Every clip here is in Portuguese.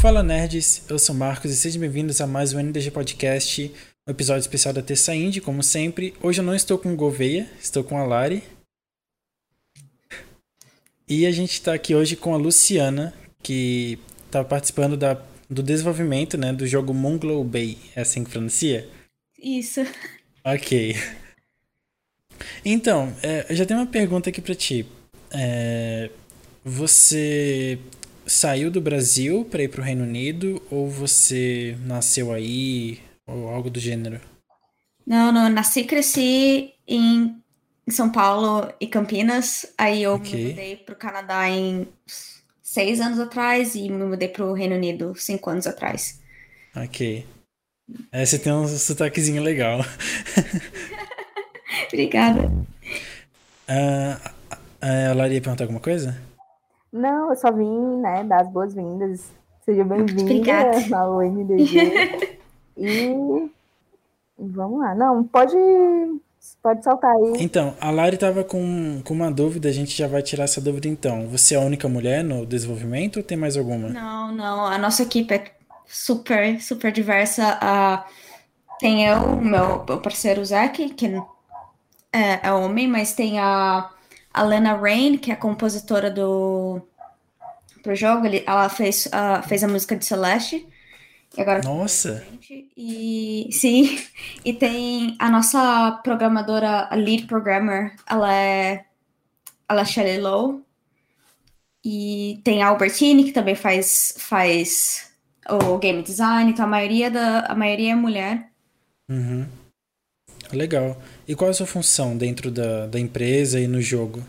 Fala nerds, eu sou Marcos e sejam bem-vindos a mais um NDG Podcast, um episódio especial da Terça Indie, como sempre. Hoje eu não estou com o Gouveia, estou com a Lari. E a gente está aqui hoje com a Luciana, que está participando da, do desenvolvimento né, do jogo Moonglow Bay. É assim que pronuncia? Isso. Ok. Então, é, eu já tenho uma pergunta aqui para ti. É, você saiu do Brasil para ir para o Reino Unido ou você nasceu aí ou algo do gênero? Não, não, nasci e cresci em São Paulo e Campinas. Aí eu okay. me mudei para o Canadá em seis anos atrás e me mudei para o Reino Unido cinco anos atrás. Ok. É, você tem um sotaquezinho legal. Obrigada. Uh, a Lara ia perguntar alguma coisa? Não, eu só vim, né, dar as boas-vindas. Seja bem-vinda ao MDG. e vamos lá. Não, pode, pode saltar aí. Então, a Lari estava com, com uma dúvida, a gente já vai tirar essa dúvida então. Você é a única mulher no desenvolvimento ou tem mais alguma? Não, não. A nossa equipe é super, super diversa. Uh, tem eu, o meu, meu parceiro Zack, que é, é homem, mas tem a a Lena Rain, que é a compositora do pro jogo, ele, ela fez, uh, fez a música de Celeste. E agora Nossa! E sim, e tem a nossa programadora, a lead programmer, ela é ela é Shelley Lowe. E tem a Albertine, que também faz, faz o game design, então a maioria, da, a maioria é mulher. Uhum. Legal. E qual é a sua função dentro da, da empresa e no jogo?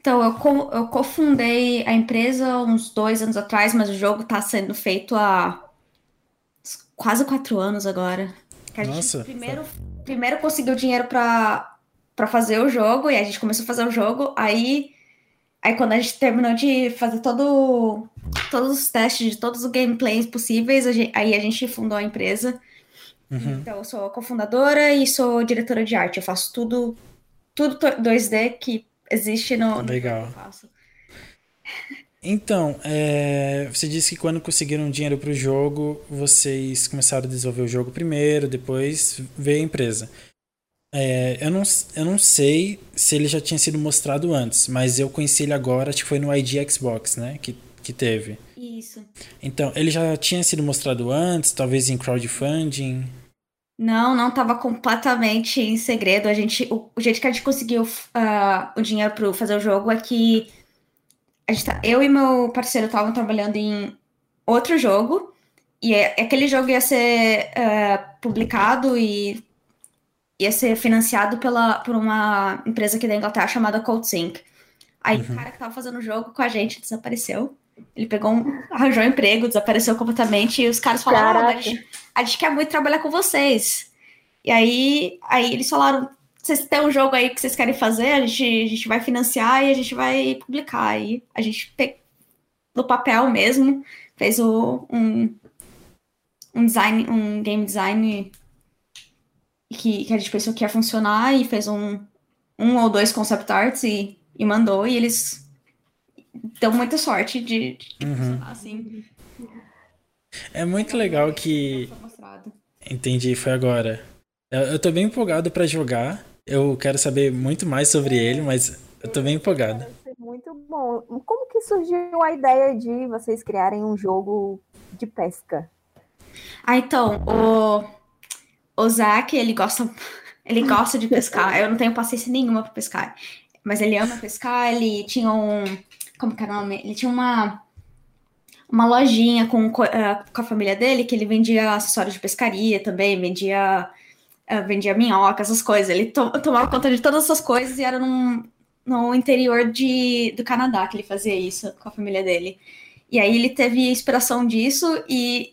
Então, eu, co eu cofundei a empresa uns dois anos atrás, mas o jogo está sendo feito há quase quatro anos agora. Que a Nossa. gente primeiro, primeiro conseguiu dinheiro para fazer o jogo, e a gente começou a fazer o jogo, aí, aí quando a gente terminou de fazer todo, todos os testes de todos os gameplays possíveis, a gente, aí a gente fundou a empresa. Uhum. Então, eu sou cofundadora e sou diretora de arte. Eu faço tudo, tudo 2D que existe no. Legal. No que eu faço. Então, é, você disse que quando conseguiram dinheiro para o jogo, vocês começaram a desenvolver o jogo primeiro, depois veio a empresa. É, eu, não, eu não sei se ele já tinha sido mostrado antes, mas eu conheci ele agora, acho que foi no ID Xbox, né? Que, que teve. Isso. Então, ele já tinha sido mostrado antes, talvez em crowdfunding? Não, não estava completamente em segredo. A gente, o, o, jeito que a gente conseguiu uh, o dinheiro para fazer o jogo é que a gente tá, eu e meu parceiro estavam trabalhando em outro jogo e é, aquele jogo ia ser uh, publicado e ia ser financiado pela, por uma empresa aqui da Inglaterra chamada CodeSync. Aí uhum. o cara que estava fazendo o jogo com a gente desapareceu. Ele pegou um, arranjou um emprego, desapareceu completamente, e os caras falaram, ah, a, gente, a gente quer muito trabalhar com vocês. E aí, aí eles falaram, vocês têm um jogo aí que vocês querem fazer, a gente, a gente vai financiar e a gente vai publicar. Aí a gente, no papel mesmo, fez o, um, um design, um game design que, que a gente pensou que ia funcionar e fez um, um ou dois concept arts e, e mandou, e eles deu muita sorte de, de uhum. assim. É muito legal que. Entendi, foi agora. Eu, eu tô bem empolgado para jogar. Eu quero saber muito mais sobre ele, mas eu tô bem empolgado. Muito bom. Como que surgiu a ideia de vocês criarem um jogo de pesca? Ah, então, o, o Zac, ele gosta, ele gosta de pescar. Eu não tenho paciência nenhuma para pescar. Mas ele ama pescar, ele tinha um como que o nome? Ele tinha uma uma lojinha com, uh, com a família dele que ele vendia acessórios de pescaria também, vendia uh, vendia minhoca, essas coisas. Ele to tomava conta de todas essas coisas e era num, no interior de, do Canadá que ele fazia isso com a família dele. E aí ele teve inspiração disso e,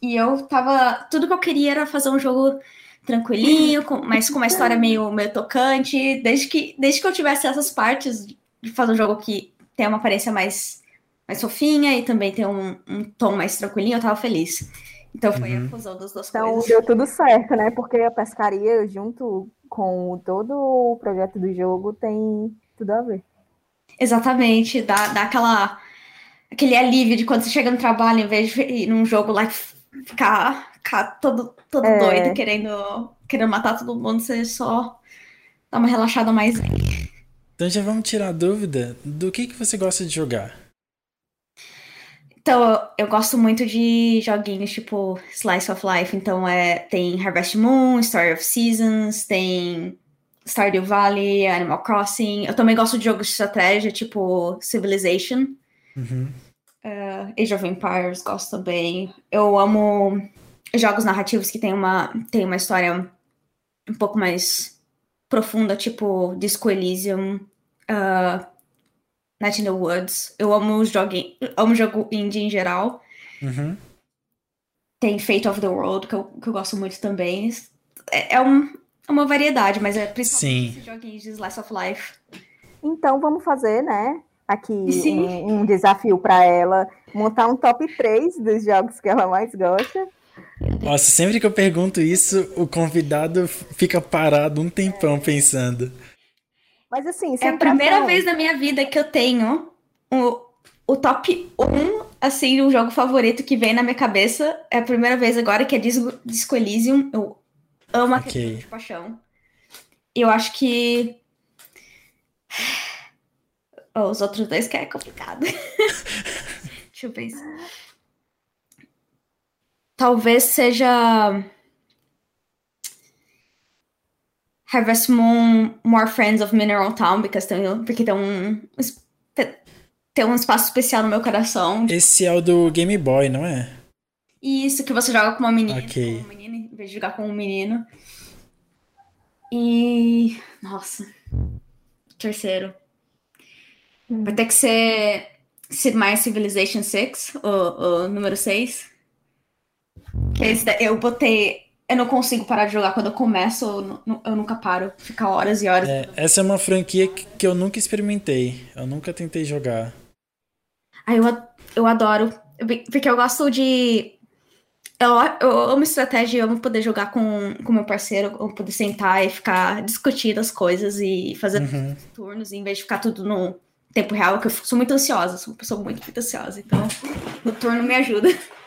e eu tava. Tudo que eu queria era fazer um jogo tranquilinho, com, mas com uma história meio, meio tocante. Desde que, desde que eu tivesse essas partes de fazer um jogo que tem uma aparência mais, mais fofinha e também tem um, um tom mais tranquilinho, eu tava feliz. Então foi uhum. a fusão das duas então, coisas. Então deu tudo certo, né? Porque a pescaria, junto com todo o projeto do jogo, tem tudo a ver. Exatamente, dá, dá aquela. aquele alívio de quando você chega no trabalho, em vez de ir num jogo lá ficar, ficar todo, todo é. doido, querendo, querendo matar todo mundo, você só dá uma relaxada mais. Então já vamos tirar a dúvida do que, que você gosta de jogar. Então, eu gosto muito de joguinhos tipo Slice of Life. Então, é, tem Harvest Moon, Story of Seasons, tem Stardew Valley, Animal Crossing. Eu também gosto de jogos de estratégia, tipo Civilization. Uhum. Uh, Age of Empires, gosto também. Eu amo jogos narrativos que tem uma, tem uma história um pouco mais profunda, tipo Disco Elysium, uh, Night in the Woods. Eu amo jogo, amo jogo indie em geral. Uhum. Tem Fate of the World, que eu, que eu gosto muito também. É, é, um, é uma variedade, mas é principalmente Sim. joguinhos de Slice of Life. Então vamos fazer, né? Aqui um, um, desafio para ela montar um top 3 dos jogos que ela mais gosta. Nossa, sempre que eu pergunto isso, o convidado fica parado um tempão pensando. Mas assim, é a primeira vez na minha vida que eu tenho o, o top 1, assim, o jogo favorito que vem na minha cabeça. É a primeira vez agora que é Disco, Disco Elysium. Eu amo okay. aquele jogo de paixão. Eu acho que. Oh, os outros dois que é complicado. Deixa eu pensar. Talvez seja. Harvest Moon More Friends of Mineral Town, because tem, porque tem um, tem um espaço especial no meu coração. Esse é o do Game Boy, não é? Isso, que você joga com uma menina, okay. menina em vez de jogar com um menino. E. Nossa. Terceiro. Vai ter que ser Sid Meier's Civilization 6, o, o número 6. Esse eu botei eu não consigo parar de jogar. Quando eu começo, eu, eu nunca paro. Fica horas e horas. É, essa é uma franquia que, que, eu nunca experimentei. Eu nunca tentei jogar. Ah, eu, eu adoro. Porque eu gosto de. Eu, eu amo estratégia, eu amo poder jogar com, com meu parceiro, eu poder sentar e ficar discutindo as coisas e fazer uhum. turnos, em vez de ficar tudo no tempo real, que eu sou muito ansiosa, sou uma pessoa muito, muito ansiosa. Então, o turno me ajuda.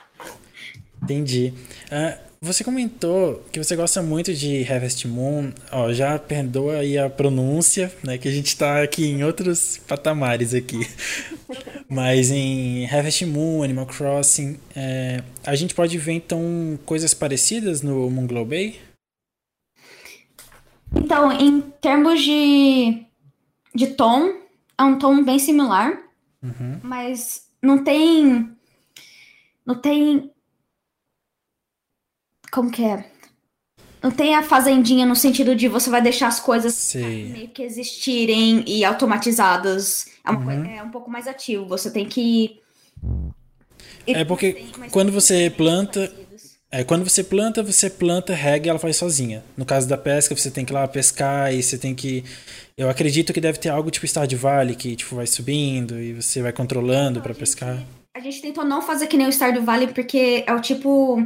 Entendi. Uh, você comentou que você gosta muito de Harvest Moon. Ó, já perdoa aí a pronúncia, né? Que a gente tá aqui em outros patamares aqui. Mas em Harvest Moon, Animal Crossing, é, a gente pode ver então coisas parecidas no Moon Bay? Então, em termos de, de tom, é um tom bem similar. Uhum. Mas não tem. Não tem como que é? Não tem a fazendinha no sentido de você vai deixar as coisas Sim. meio que existirem e automatizadas. É, uhum. é um pouco mais ativo. Você tem que. É porque quando você planta. É, quando você planta, você planta, rega e ela faz sozinha. No caso da pesca, você tem que ir lá pescar e você tem que. Eu acredito que deve ter algo tipo Stardew Valley, que tipo, vai subindo e você vai controlando para pescar. A gente tentou não fazer que nem o Stardew Valley, porque é o tipo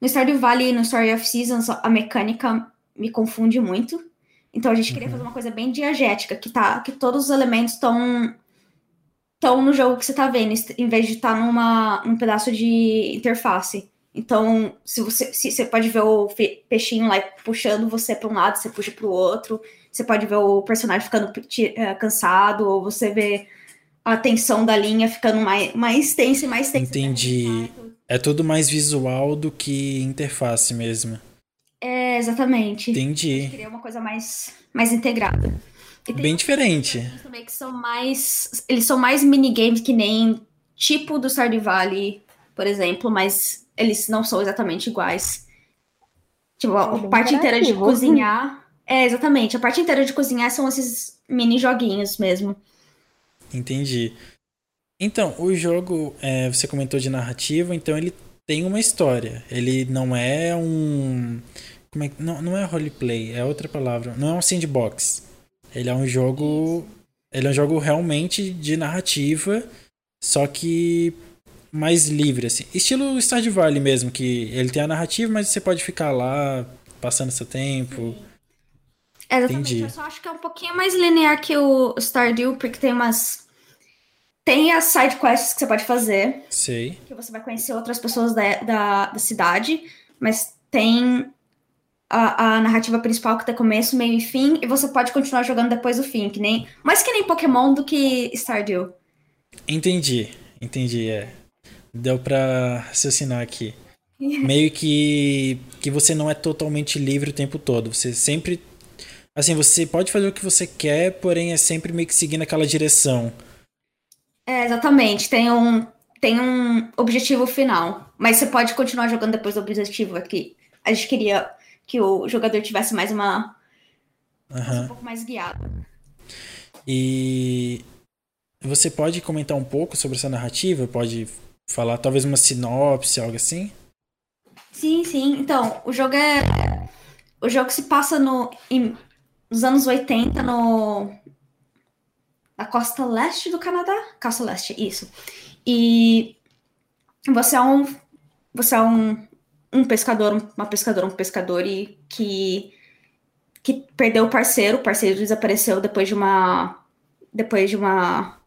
no Stardew Valley e no Story of Seasons, a mecânica me confunde muito. Então a gente queria uhum. fazer uma coisa bem diegética, que, tá, que todos os elementos estão estão no jogo que você tá vendo, em vez de estar tá numa num pedaço de interface. Então, se você, se, você pode ver o peixinho lá puxando você para um lado, você puxa para o outro. Você pode ver o personagem ficando uh, cansado, ou você vê a tensão da linha ficando mais, mais tensa e mais tensa. Entendi. É tudo mais visual do que interface mesmo. É, exatamente. Entendi. Eu queria uma coisa mais, mais integrada. Bem diferente. Também que são mais. Eles são mais minigames que nem tipo do Stardew Valley, por exemplo, mas eles não são exatamente iguais. Tipo, a, é parte inteira de cozinhar. É, exatamente. A parte inteira de cozinhar são esses mini joguinhos mesmo. Entendi. Então, o jogo, é, você comentou de narrativa, então ele tem uma história. Ele não é um. Como é, não, não é roleplay, é outra palavra. Não é um sandbox. Ele é um jogo. Ele é um jogo realmente de narrativa, só que mais livre, assim. Estilo Stardew Valley mesmo, que ele tem a narrativa, mas você pode ficar lá passando seu tempo. É, exatamente. Entendi. Eu só acho que é um pouquinho mais linear que o Stardew, porque tem umas tem as side quests que você pode fazer. Sei. Que você vai conhecer outras pessoas da, da, da cidade, mas tem a, a, narrativa principal que tem começo, meio e fim, e você pode continuar jogando depois do fim, que nem. Mais que nem Pokémon do que Stardew. Entendi, entendi, é. Deu pra raciocinar aqui. meio que que você não é totalmente livre o tempo todo. Você sempre assim, você pode fazer o que você quer, porém é sempre meio que seguindo aquela direção. É, exatamente. Tem um tem um objetivo final, mas você pode continuar jogando depois do objetivo aqui. A gente queria que o jogador tivesse mais uma uhum. um pouco mais guiado. E você pode comentar um pouco sobre essa narrativa? Pode falar talvez uma sinopse, algo assim? Sim, sim. Então, o jogo é. O jogo se passa no, em, nos anos 80 no. Na costa leste do Canadá? Costa leste, isso. E você é um. Você é um, um pescador, uma pescadora, um pescador e que. que perdeu o parceiro. O parceiro desapareceu depois de uma. Depois de uma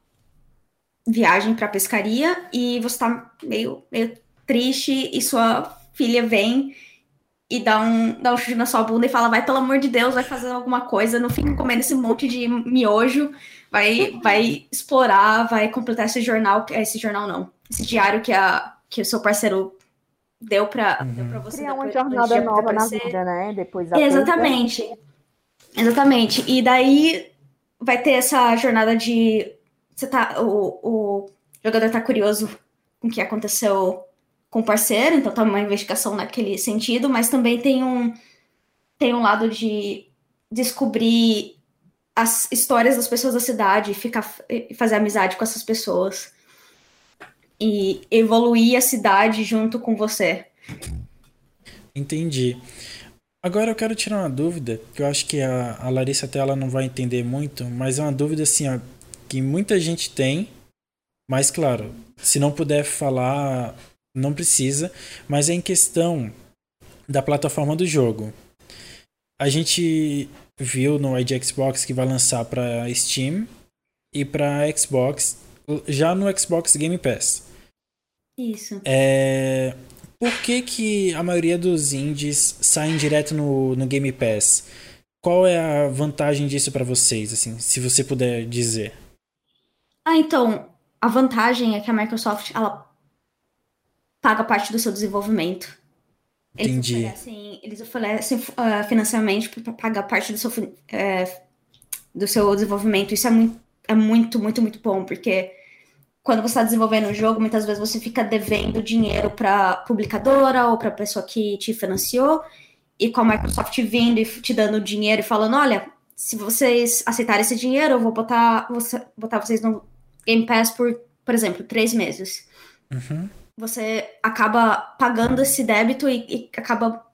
viagem para pescaria e você tá meio, meio triste e sua filha vem e dá um, dá um chute na sua bunda e fala, vai, pelo amor de Deus, vai fazer alguma coisa, não fica comendo esse monte de miojo, vai, vai explorar, vai completar esse jornal, esse jornal não, esse diário que, a, que o seu parceiro deu para uhum. você. Criar uma jornada nova na vida, né? Depois da Exatamente. Exatamente. E daí vai ter essa jornada de. Você tá. O, o jogador tá curioso com o que aconteceu com o parceiro, então tá uma investigação naquele sentido, mas também tem um tem um lado de descobrir as histórias das pessoas da cidade, ficar fazer amizade com essas pessoas e evoluir a cidade junto com você. Entendi. Agora eu quero tirar uma dúvida, que eu acho que a, a Larissa até ela não vai entender muito, mas é uma dúvida assim, ó, que muita gente tem, mas claro, se não puder falar não precisa, mas é em questão da plataforma do jogo. A gente viu no ID Xbox que vai lançar para Steam e para Xbox já no Xbox Game Pass. Isso. É... Por que, que a maioria dos indies saem direto no, no Game Pass? Qual é a vantagem disso para vocês, assim, se você puder dizer? Ah, então, a vantagem é que a Microsoft ela paga parte do seu desenvolvimento. Eles Entendi. Oferecem, eles oferecem uh, financiamento para pagar parte do seu, uh, do seu desenvolvimento. Isso é muito, é muito, muito, muito bom, porque quando você está desenvolvendo um jogo, muitas vezes você fica devendo dinheiro para publicadora ou para a pessoa que te financiou, e com a Microsoft vindo e te dando dinheiro e falando: olha, se vocês aceitarem esse dinheiro, eu vou botar, você, botar vocês no Game Pass por, por exemplo, três meses. Uhum você acaba pagando esse débito e, e acaba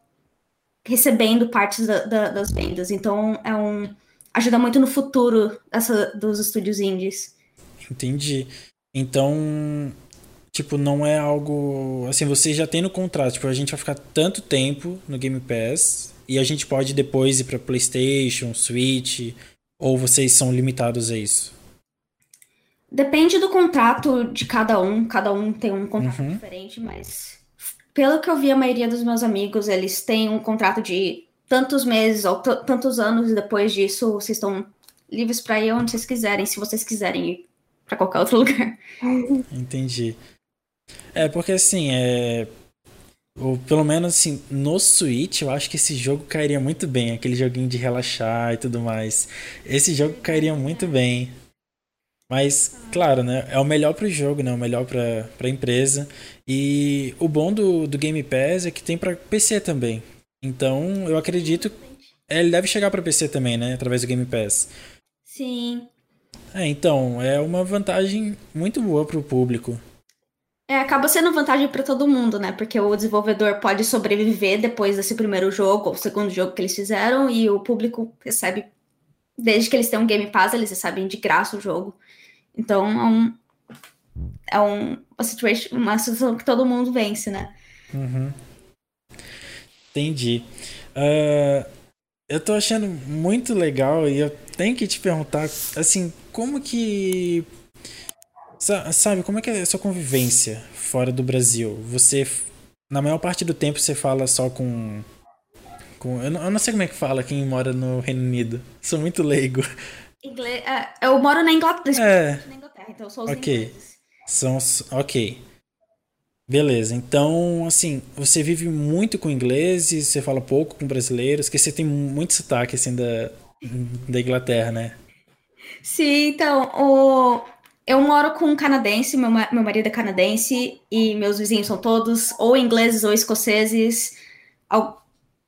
recebendo partes da, da, das vendas. Então, é um ajuda muito no futuro dos estúdios indies. Entendi. Então, tipo, não é algo. Assim, você já tem no contrato, tipo, a gente vai ficar tanto tempo no Game Pass e a gente pode depois ir para PlayStation, Switch, ou vocês são limitados a isso? Depende do contrato de cada um, cada um tem um contrato uhum. diferente, mas pelo que eu vi, a maioria dos meus amigos, eles têm um contrato de tantos meses ou tantos anos, e depois disso vocês estão livres para ir onde vocês quiserem, se vocês quiserem ir para qualquer outro lugar. Entendi. É, porque assim, é. Ou pelo menos assim, no Switch eu acho que esse jogo cairia muito bem, aquele joguinho de relaxar e tudo mais. Esse jogo cairia muito bem. Mas, claro, né? É o melhor para o jogo, né? O melhor para a empresa. E o bom do, do Game Pass é que tem para PC também. Então, eu acredito. É, ele deve chegar para PC também, né? Através do Game Pass. Sim. É, então, é uma vantagem muito boa para o público. É, acaba sendo vantagem para todo mundo, né? Porque o desenvolvedor pode sobreviver depois desse primeiro jogo, ou segundo jogo que eles fizeram, e o público recebe, desde que eles têm um Game Pass, eles recebem de graça o jogo. Então é um, é um, uma, uma situação que todo mundo vence, né? Uhum. Entendi. Uh, eu tô achando muito legal e eu tenho que te perguntar, assim, como que Sabe, como é que é a sua convivência fora do Brasil? Você, na maior parte do tempo, você fala só com. com eu, não, eu não sei como é que fala quem mora no Reino Unido. Sou muito leigo. Inglês, é, eu moro na Inglaterra, é. na Inglaterra então eu sou os Ok. ingleses. São. Ok. Beleza, então, assim, você vive muito com ingleses, você fala pouco com brasileiros, porque você tem muito sotaque, assim, da, da Inglaterra, né? Sim, então, o... eu moro com um canadense, meu, ma- meu marido é canadense, e meus vizinhos são todos ou ingleses ou escoceses.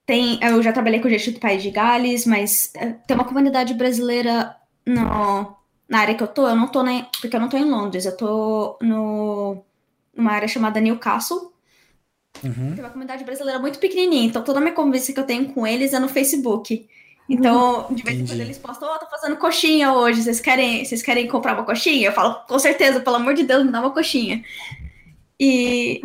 Tem, eu já trabalhei com gente do país de Gales, mas eh, tem uma comunidade brasileira no, na área que eu tô, eu não tô nem, porque eu não tô em Londres, eu tô no, numa área chamada Newcastle, Uhum. tem uma comunidade brasileira muito pequenininha, então toda a minha convivência que eu tenho com eles é no Facebook. Então, de vez em quando eles postam, ó, tô fazendo coxinha hoje, vocês querem, vocês querem comprar uma coxinha? Eu falo, com certeza, pelo amor de Deus, me dá uma coxinha. E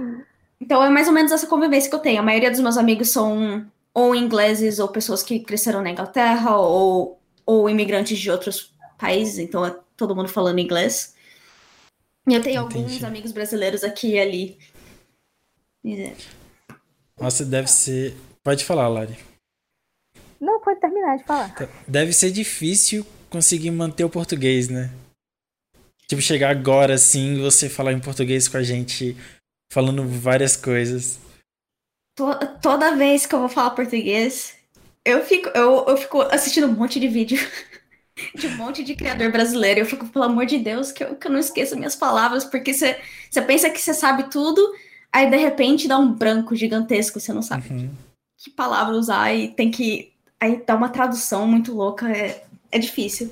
então é mais ou menos essa convivência que eu tenho. A maioria dos meus amigos são ou ingleses ou pessoas que cresceram na Inglaterra ou, ou imigrantes de outros países, então é todo mundo falando inglês. E eu tenho alguns Entendi. amigos brasileiros aqui e ali. E- Nossa, deve ser. Pode falar, Lari. Não, pode terminar de falar. Deve ser difícil conseguir manter o português, né? Tipo, chegar agora assim e você falar em português com a gente, falando várias coisas. To- toda vez que eu vou falar português, eu fico, eu, eu fico assistindo um monte de vídeo de um monte de criador brasileiro. Eu fico, pelo amor de Deus, que eu, que eu não esqueça minhas palavras, porque você você pensa que você sabe tudo, aí de repente dá um branco gigantesco, você não sabe Uhum. que palavra usar e tem que. Aí dá uma tradução muito louca, é, é difícil.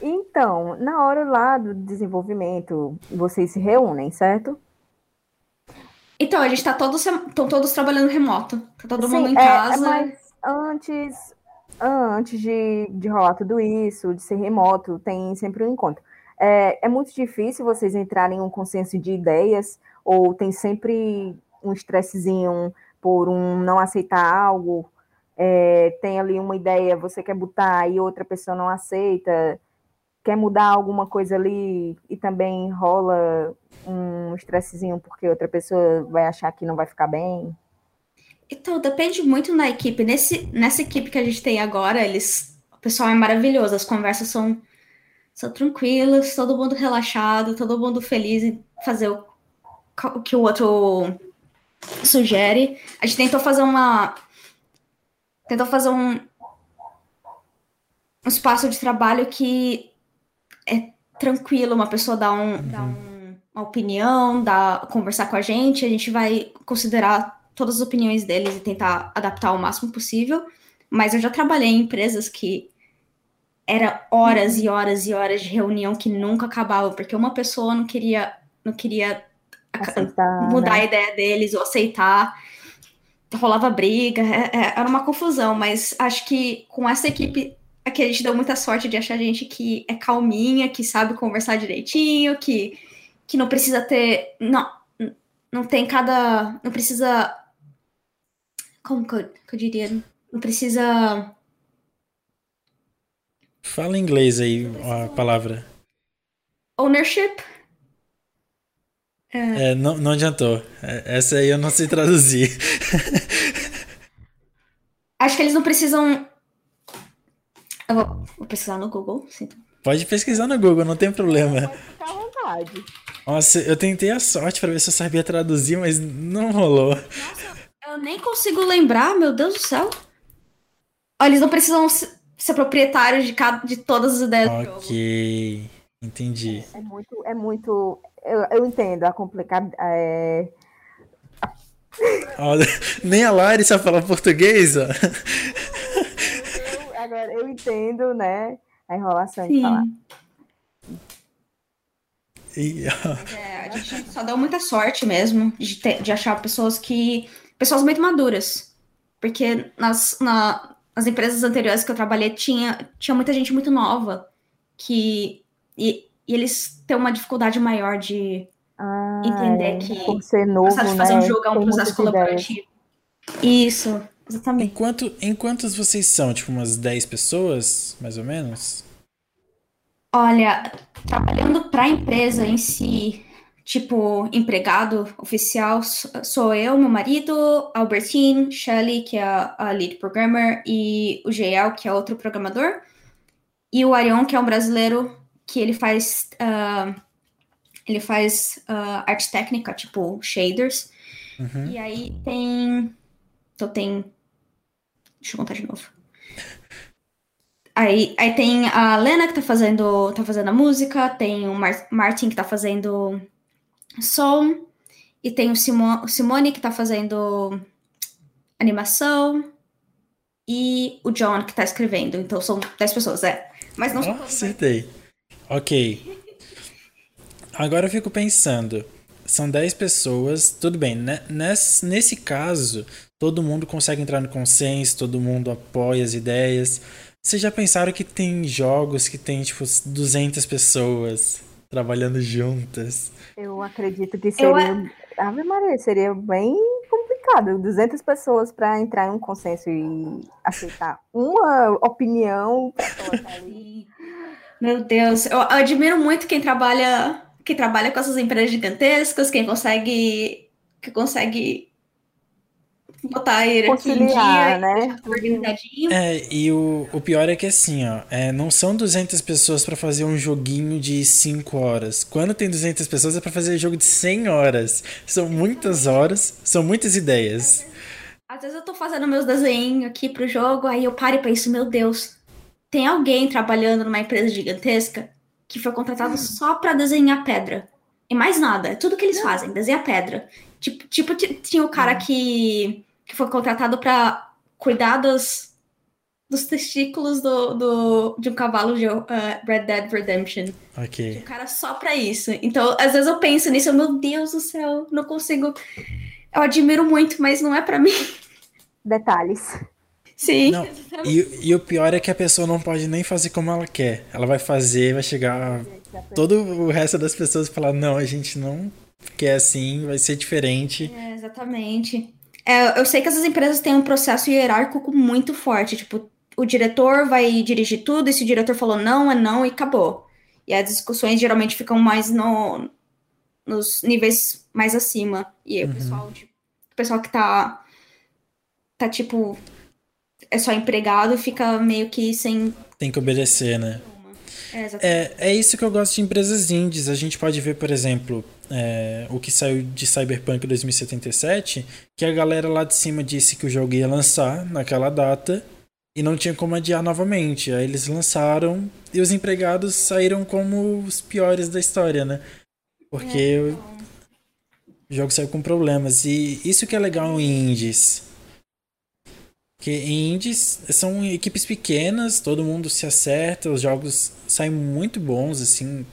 Então, na hora lá do desenvolvimento, vocês se reúnem, certo? Então, a gente tá todos, estão todos trabalhando remoto. Tá todo mundo em é, casa. é, mas antes, antes de, de rolar tudo isso, de ser remoto, tem sempre um encontro. É, é muito difícil vocês entrarem em um consenso de ideias, ou tem sempre um estressezinho por um não aceitar algo, é, tem ali uma ideia, você quer botar e outra pessoa não aceita, quer mudar alguma coisa ali e também rola um estressezinho porque outra pessoa vai achar que não vai ficar bem. Então, depende muito na equipe. Nesse, nessa equipe que a gente tem agora, eles, o pessoal é maravilhoso, as conversas são, são tranquilas, todo mundo relaxado, todo mundo feliz em fazer o, o que o outro sugere. A gente tentou fazer uma. Tentou fazer um, um espaço de trabalho que é tranquilo, uma pessoa dá, um, dá um- uma opinião, dá, conversar com a gente, a gente vai considerar todas as opiniões deles e tentar adaptar o máximo possível. Mas eu já trabalhei em empresas que era horas e horas e horas de reunião que nunca acabava, porque uma pessoa não queria, não queria Aceitar, mudar né? a ideia deles ou aceitar. Rolava briga, é- é- era uma confusão, mas acho que com essa equipe aqui a gente deu muita sorte de achar gente que é calminha, que sabe conversar direitinho, que, que não precisa ter. Não, não tem cada. Não precisa. Como que eu, que eu diria? Não precisa. Fala em inglês aí a palavra. Ownership? É, não, não adiantou. É, Essa aí eu não sei traduzir. Acho que eles não precisam. Eu vou, vou pesquisar no Google. sim. Pode pesquisar no Google, não tem problema. Pode ficar à vontade. Nossa, eu tentei a sorte pra ver se eu sabia traduzir, mas não rolou. Eu nem consigo lembrar, meu Deus do céu. Ó, eles não precisam se- ser proprietários de, cada, de todas as ideias do jogo. Ok, entendi. É muito, é muito. Eu, eu entendo a complicada. É, nem a Lari sabe falar português, ó. eu- agora eu entendo, né? A enrolação de Sim. falar. E, É, a gente só deu muita sorte mesmo de, ter- de achar pessoas que. pessoas muito maduras. Porque nas, na- nas empresas anteriores que eu trabalhei tinha, tinha muita gente muito nova que. E, e eles têm uma dificuldade maior de Ah, entender é, que por ser novo, de fazer né? um jogo é um processo colaborativo. Isso, exatamente. enquanto, em quantos vocês são? Tipo, umas 10 pessoas, mais ou menos? Olha, trabalhando para a empresa em si, tipo, empregado oficial, sou eu, meu marido, Albertine, Shelly, que é a lead programmer, e o GL, que é outro programador, e o Arion, que é um brasileiro que ele faz uh, ele faz uh, arte técnica, tipo shaders. Uhum. E aí tem. Então tem. Deixa eu contar de novo. Aí, aí tem a Lena que tá fazendo, tá fazendo a música, tem o Mar Martin que tá fazendo som, e tem o, Simo o Simone que tá fazendo animação, e o John que tá escrevendo. Então são 10 pessoas, é. Mas não oh, Acertei. Ok. Agora eu fico pensando, são 10 pessoas, tudo bem, né? nesse, nesse caso, todo mundo consegue entrar no consenso, todo mundo apoia as ideias. Vocês já pensaram que tem jogos que tem, tipo, 200 pessoas trabalhando juntas? Eu acredito que seria. Eu... Ave Maria, seria bem complicado. 200 pessoas para entrar em um consenso e aceitar uma opinião. Meu Deus, eu admiro muito quem trabalha que trabalha com essas empresas gigantescas, quem consegue que consegue botar a hierarquia em dia, né? organizadinho. É, e o, o pior é que assim, ó, é, não são 200 pessoas para fazer um joguinho de 5 horas. Quando tem 200 pessoas é para fazer jogo de 100 horas. São muitas horas, são muitas ideias. Às vezes eu tô fazendo meus desenhos aqui pro jogo, aí eu paro e penso, meu Deus, tem alguém trabalhando numa empresa gigantesca que foi contratado hum. só para desenhar pedra. E mais nada. É tudo que eles fazem, desenhar pedra. Tipo, tipo tinha o cara hum. que, que foi contratado para cuidar dos, dos testículos do, do, de um cavalo de uh, Red Dead Redemption. Ok. Um cara só pra isso. Então, às vezes eu penso nisso, meu Deus do céu, não consigo. Eu admiro muito, mas não é para mim. Detalhes. Sim. Não, e, e, o pior é que a pessoa não pode nem fazer como ela quer. Ela vai fazer, vai chegar. Todo o resto das pessoas falar: não, a gente não quer assim, vai ser diferente. É, exatamente. É, eu sei que essas empresas têm um processo hierárquico muito forte. Tipo, o diretor vai dirigir tudo, e se o diretor falou não, é não e acabou. E as discussões geralmente ficam mais no, nos níveis mais acima. E uhum. o pessoal, tipo, o pessoal que tá. Tá tipo é só empregado, fica meio que sem. Tem que obedecer, né? É, é, é, isso que eu gosto de empresas indies. A gente pode ver, por exemplo, é, o que saiu de Cyberpunk 2077, que a galera lá de cima disse que o jogo ia lançar naquela data e não tinha como adiar novamente. Aí eles lançaram e os empregados saíram como os piores da história, né? Porque é, então... o jogo saiu com problemas. E isso que é legal em indies que indies são equipes pequenas, todo mundo se acerta, os jogos saem muito bons, assim.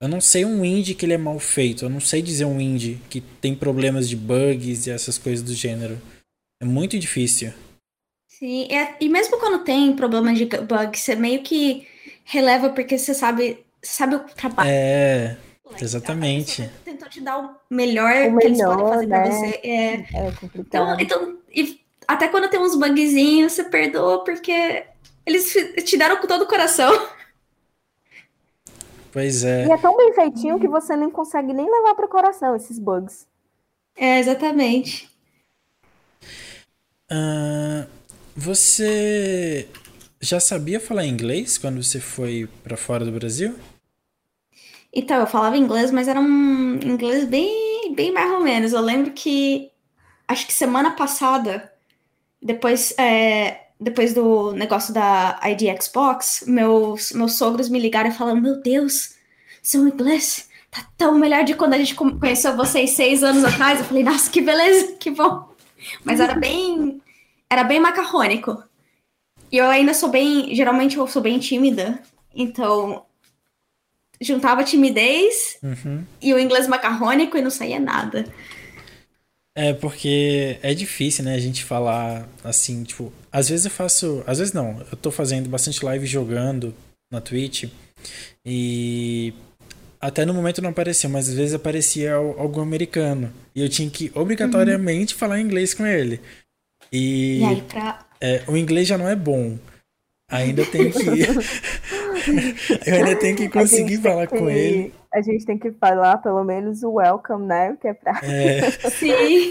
Eu não sei um indie que ele é mal feito, eu não sei dizer um indie que tem problemas de bugs e essas coisas do gênero. É muito difícil. Sim, é, e mesmo quando tem problemas de bugs, você meio que releva porque você sabe, sabe o trabalho. É, exatamente. tentou te dar o melhor, o melhor que eles podem fazer né? pra você. É, é complicado. Então, então e até quando tem uns bugzinhos, você perdoa porque eles te deram com todo o coração. Pois é. E é tão bem feitinho que você nem consegue nem levar pro coração esses bugs. É, exatamente. Uh, você já sabia falar inglês quando você foi para fora do Brasil? Então, eu falava inglês, mas era um inglês bem, bem mais ou menos. Eu lembro que acho que semana passada depois, é, depois do negócio da ID Xbox, meus, meus sogros me ligaram e falaram: Meu Deus, seu inglês tá tão melhor de quando a gente conheceu vocês seis anos atrás. Eu falei: Nossa, que beleza, que bom. Mas era bem. Era bem macarrônico. E eu ainda sou bem. Geralmente eu sou bem tímida. Então. Juntava timidez uhum. e o inglês macarrônico e não saía nada. É, porque é difícil, né, a gente falar assim, tipo, às vezes eu faço, às vezes não, eu tô fazendo bastante live jogando na Twitch e até no momento não apareceu, mas às vezes aparecia algum americano e eu tinha que obrigatoriamente uhum. falar inglês com ele. E, e aí, pra... é, o inglês já não é bom. Ainda tem que eu ainda tenho que conseguir falar que, com ele. A gente tem que falar pelo menos o welcome, né? Que é pra. É. Sim.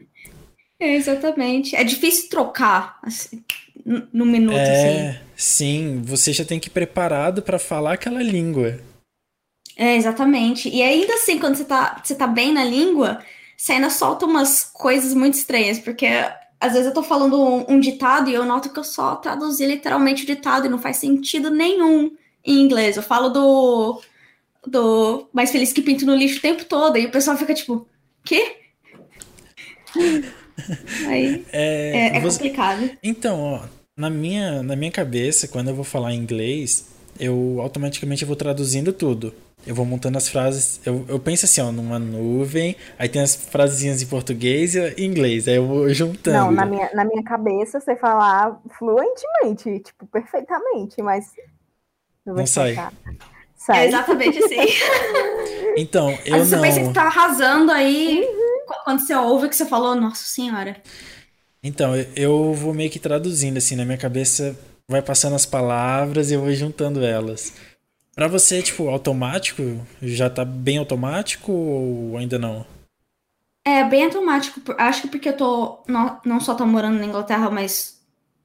é, exatamente. É difícil trocar assim, no minuto, é, assim. Sim, você já tem que ir preparado para falar aquela língua. É, exatamente. E ainda assim, quando você tá, você tá bem na língua, você ainda solta umas coisas muito estranhas, porque às vezes eu tô falando um, um, ditado e eu noto que eu só traduzi literalmente o ditado e não faz sentido nenhum em inglês. Eu falo do, do Mais Feliz que Pinto no Lixo o tempo todo e o pessoal fica tipo, quê? Aí é, é, é você... complicado. Então, ó, na minha, na minha cabeça, quando eu vou falar inglês, eu automaticamente vou traduzindo tudo. Eu vou montando as frases. Eu, eu penso assim, ó, numa nuvem, aí tem as frasezinhas em português e em inglês. Aí eu vou juntando. Não, na minha, na minha cabeça você falar fluentemente, tipo, perfeitamente, mas. Não, não sai. sai. É exatamente assim. então, eu você não. Você pensa que tá arrasando aí. Uhum. Quando você ouve que você falou, nossa senhora. Então, eu vou meio que traduzindo, assim, na minha cabeça vai passando as palavras e eu vou juntando elas. Pra você, tipo, automático, já tá bem automático ou ainda não? É, bem automático. Acho que porque eu tô. Não, não só tô morando na Inglaterra, mas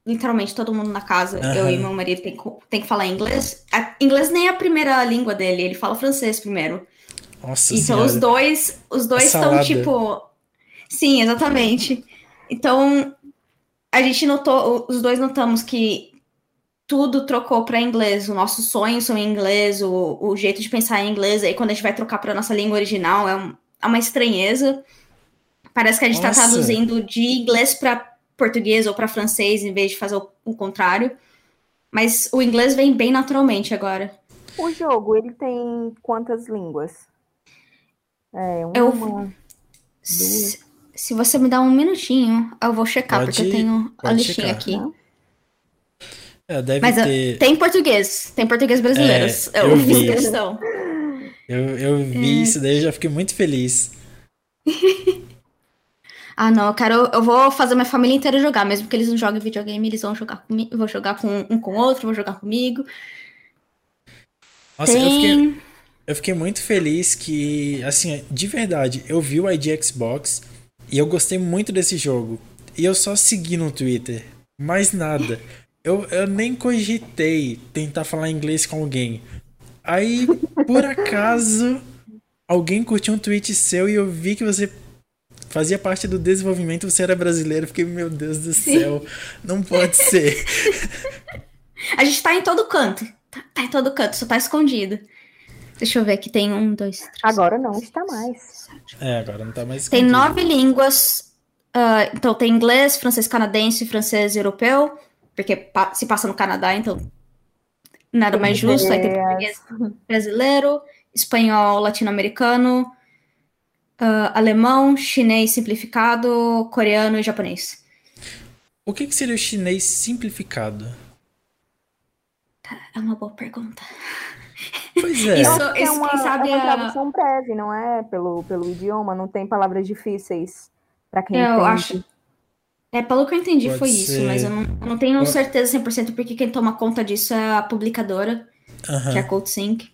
literalmente todo mundo na casa, uhum. eu e meu marido, tem, tem que falar inglês. A, inglês nem é a primeira língua dele, ele fala francês primeiro. Nossa Então senhora. os dois, os dois estão tipo. Sim, exatamente. Então a gente notou, os dois notamos que tudo trocou para inglês. Os nossos sonhos são em inglês, o, o jeito de pensar em inglês. Aí quando a gente vai trocar para nossa língua original é, um, é, uma estranheza. Parece que a gente está traduzindo de inglês para português ou para francês em vez de fazer o, o, contrário. Mas o inglês vem bem naturalmente agora. O jogo, ele tem quantas línguas? É, uma, eu, duas. Se, se você me dá um minutinho, eu vou checar, pode, porque eu tenho a listinha checar. aqui. Não? É, deve Mas ter... tem português, tem português brasileiro. É, eu, eu vi. Eu, eu vi é. isso daí e já fiquei muito feliz. ah, não, eu quero. Eu vou fazer minha família inteira jogar, mesmo que eles não joguem videogame, eles vão jogar comigo. Eu vou jogar com um com o outro, vou jogar comigo. Nossa, tem... eu, fiquei, eu fiquei muito feliz que, assim, de verdade, eu vi o ID Xbox e eu gostei muito desse jogo. E eu só segui no Twitter. Mais nada. Eu, eu nem cogitei tentar falar inglês com alguém. Aí, por acaso, alguém curtiu um tweet seu e eu vi que você fazia parte do desenvolvimento, você era brasileiro. Fiquei, meu Deus do céu, Sim. não pode ser. A gente tá em todo canto. Tá, tá, em todo canto, só tá escondido. Deixa eu ver aqui, tem um, dois, três. Agora não está mais. É, agora não tá mais escondido. Tem nove línguas. Uh, então tem inglês, francês canadense, francês europeu, porque se passa no Canadá, então nada mais justo. Aí tem português brasileiro, espanhol latino-americano, uh, alemão, chinês simplificado, coreano e japonês. O que, que seria o chinês simplificado? É uma boa pergunta. Pois é. Isso, é uma, quem sabe é uma tradução breve, não é? Pelo, pelo idioma, não tem palavras difíceis para quem eu entende. acho é, pelo que eu entendi Pode foi ser. isso, mas eu não, não tenho certeza 100% porque quem toma conta disso é a publicadora, que é a CodeSync.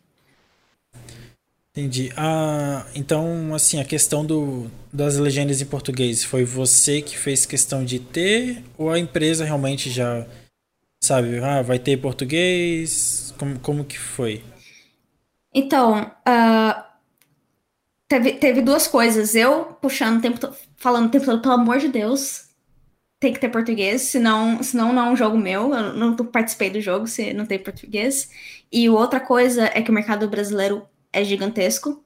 Entendi. Ah, então, assim, a questão do, das legendas em português, foi você que fez questão de ter ou a empresa realmente já sabe, ah, vai ter português? Como, como que foi? Então, uh, teve, teve duas coisas. Eu puxando o tempo falando o tempo todo, pelo amor de Deus, tem que ter português, senão, senão não é um jogo meu, eu não participei do jogo se não tem português. E outra coisa é que o mercado brasileiro é gigantesco,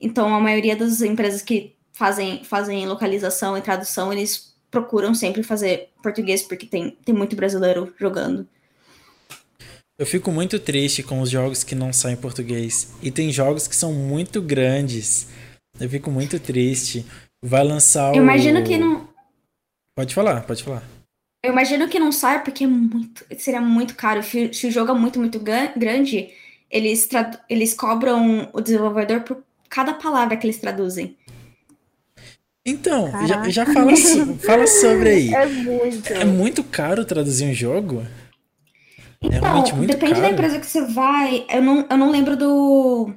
então a maioria das empresas que fazem, fazem localização e tradução, eles procuram sempre fazer português, porque tem, tem muito brasileiro jogando. Eu fico muito triste com os jogos que não saem em português. E tem jogos que são muito grandes. Eu fico muito triste. Vai lançar Eu o... imagino que não Pode falar, pode falar. Eu imagino que não sai porque é muito, seria muito caro. Se, se o jogo é muito, muito grande, eles, eles cobram o desenvolvedor por cada palavra que eles traduzem. Então, já, já fala, fala sobre aí. É muito. É muito caro traduzir um jogo? É então, depende caro. da empresa que você vai. Eu não, eu não lembro do.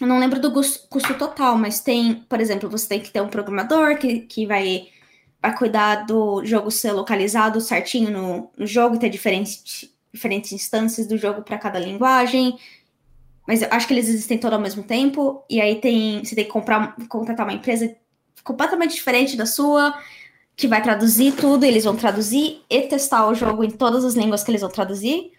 Eu não lembro do custo total, mas tem, por exemplo, você tem que ter um programador que, que vai, vai cuidar do jogo ser localizado certinho no, no jogo, ter diferentes, diferentes instâncias do jogo para cada linguagem. Mas eu acho que eles existem todos ao mesmo tempo. E aí tem. Você tem que comprar, contratar uma empresa completamente diferente da sua que vai traduzir tudo, eles vão traduzir e testar o jogo em todas as línguas que eles vão traduzir.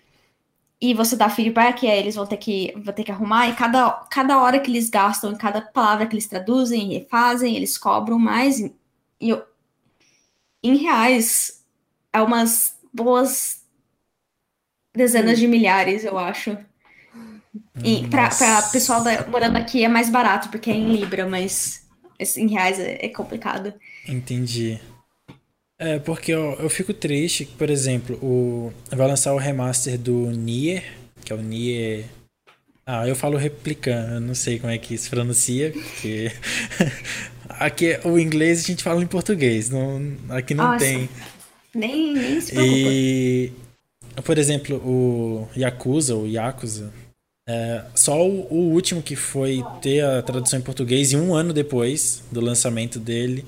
E você dá feedback, e aí eles vão ter que, vão ter que arrumar, e cada, cada hora que eles gastam, em cada palavra que eles traduzem e refazem, eles cobram mais. E, e em reais, é umas boas dezenas de milhares, eu acho. E para pessoal da, morando aqui é mais barato, porque é em Libra, mas em reais é, é complicado. Entendi. É, porque eu, eu fico triste por exemplo, o, vai lançar o remaster do Nier, que é o Nier. Ah, eu falo replicando, eu não sei como é que se pronuncia, porque aqui o inglês a gente fala em português, não, aqui não Nossa, tem. Nem, nem se preocupa. E, por exemplo, o Yakuza, o Yakuza, é, só o, o último que foi ter a tradução em português e um ano depois do lançamento dele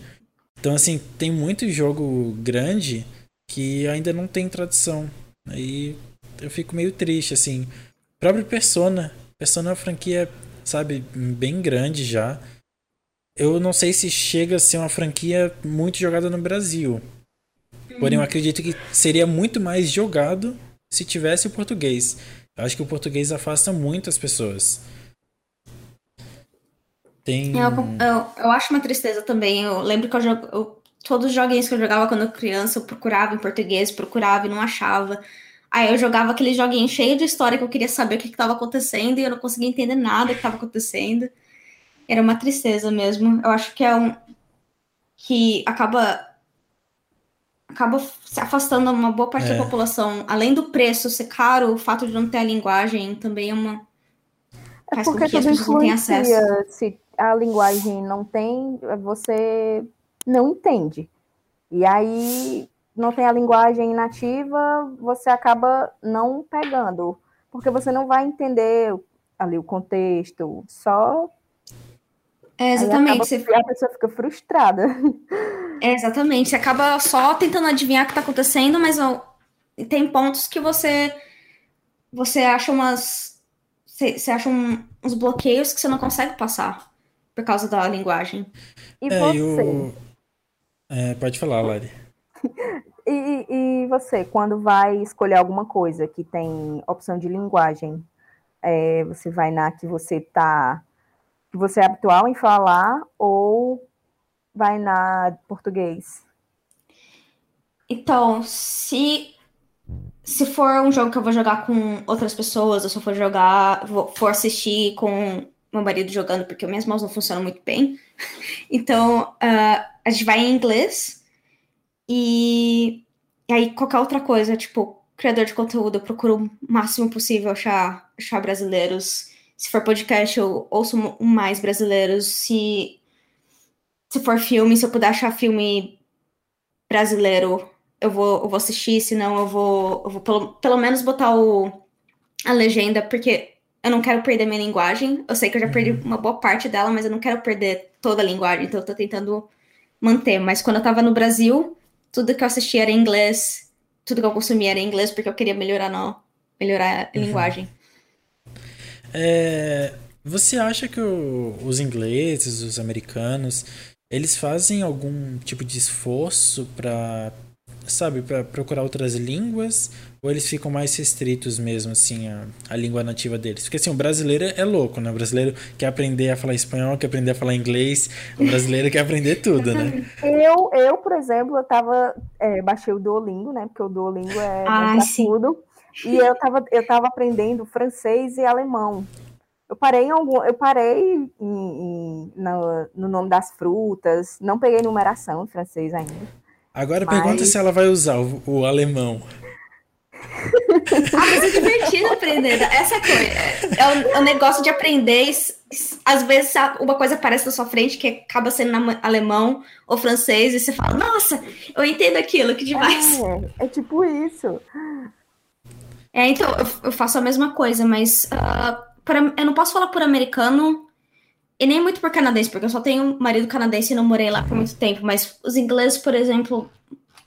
então, assim, tem muito jogo grande que ainda não tem tradução. Aí eu fico meio triste, assim. O próprio Persona. Persona é uma franquia, sabe, bem grande já. Eu não sei se chega a ser uma franquia muito jogada no Brasil. Porém, eu uhum. acredito que seria muito mais jogado se tivesse o português. Eu acho que o português afasta muito as pessoas. Tem... Eu, eu, eu, acho uma tristeza também. Eu lembro que eu, eu, todos os joguinhos que eu jogava quando eu criança, eu procurava em português, procurava e não achava. Aí eu jogava aquele joguinho cheio de história que eu queria saber o que estava acontecendo e eu não conseguia entender nada que estava acontecendo. Era uma tristeza mesmo. Eu acho que é um. que acaba. acaba se afastando uma boa parte é. da população. Além do preço ser caro, o fato de não ter a linguagem também é uma. É faz com que as pessoas não tenham acesso. Se a linguagem não tem, você não entende. E aí não tem a linguagem nativa, você acaba não pegando, porque você não vai entender ali o contexto, só é, exatamente. Acaba, você... A pessoa fica frustrada. É, exatamente. Você acaba só tentando adivinhar o que está acontecendo, mas ó, tem pontos que você você acha umas você, você acha um, uns bloqueios que você não consegue passar por causa da linguagem. E é, você? Eu... É, pode falar, Lari. e, e você, quando vai escolher alguma coisa que tem opção de linguagem, é, você vai na que você tá que você é habitual em falar ou vai na português? Então, se se for um jogo que eu vou jogar com outras pessoas, ou se eu for jogar, vou, for assistir com meu marido jogando, porque minhas mãos não funcionam muito bem. Então, uh, a gente vai em inglês. E, e, aí, qualquer outra coisa, tipo, criador de conteúdo, eu procuro o máximo possível achar, achar brasileiros. Se for podcast, eu ouço mais brasileiros. Se, se for filme, se eu puder achar filme brasileiro, eu vou, eu vou assistir, senão eu vou, eu vou pelo, pelo menos botar o, a legenda, porque eu não quero perder minha linguagem. Eu sei que eu já perdi uhum. uma boa parte dela, mas eu não quero perder toda a linguagem, então eu tô tentando manter. Mas quando eu tava no Brasil, tudo que eu assistia era em inglês, tudo que eu consumia era em inglês, porque eu queria melhorar, não, melhorar a uhum. linguagem. É, você acha que o, os ingleses, os americanos, eles fazem algum tipo de esforço para sabe, para procurar outras línguas? Ou eles ficam mais restritos mesmo, assim, a, a língua nativa deles? Porque, assim, o brasileiro é louco, né? O brasileiro quer aprender a falar espanhol, quer aprender a falar inglês. O brasileiro quer aprender tudo, né? Eu, eu por exemplo, eu tava... É, baixei o Duolingo, né? Porque o Duolingo é ah, tudo. E eu tava, eu tava aprendendo francês e alemão. Eu parei em algum, eu parei em, em, no, no nome das frutas, não peguei numeração em francês ainda. Agora mas... pergunta se ela vai usar o, o alemão. ah, mas é divertido aprender. Essa é coisa. É o, é o, negócio de aprender. Às vezes uma coisa aparece na sua frente que acaba sendo alemão ou francês, e você fala, nossa, eu entendo aquilo, que demais. É, é tipo isso. É, então, eu, eu faço a mesma coisa, mas uh, pra, eu não posso falar por americano e nem muito por canadense, porque eu só tenho marido canadense e não morei lá por muito tempo, mas os ingleses, por exemplo,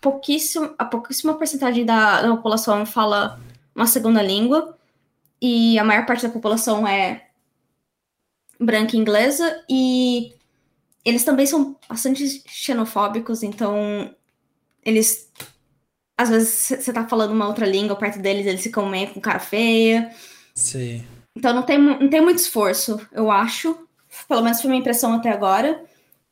pouquíssimo, a pouquíssima porcentagem da, da população fala uma segunda língua, e a maior parte da população é branca e inglesa, e eles também são bastante xenofóbicos, então eles. Às vezes você tá falando uma outra língua perto deles, eles ficam meio com cara feia. Sim. Então não tem, não tem muito esforço, eu acho. Pelo menos foi minha impressão até agora.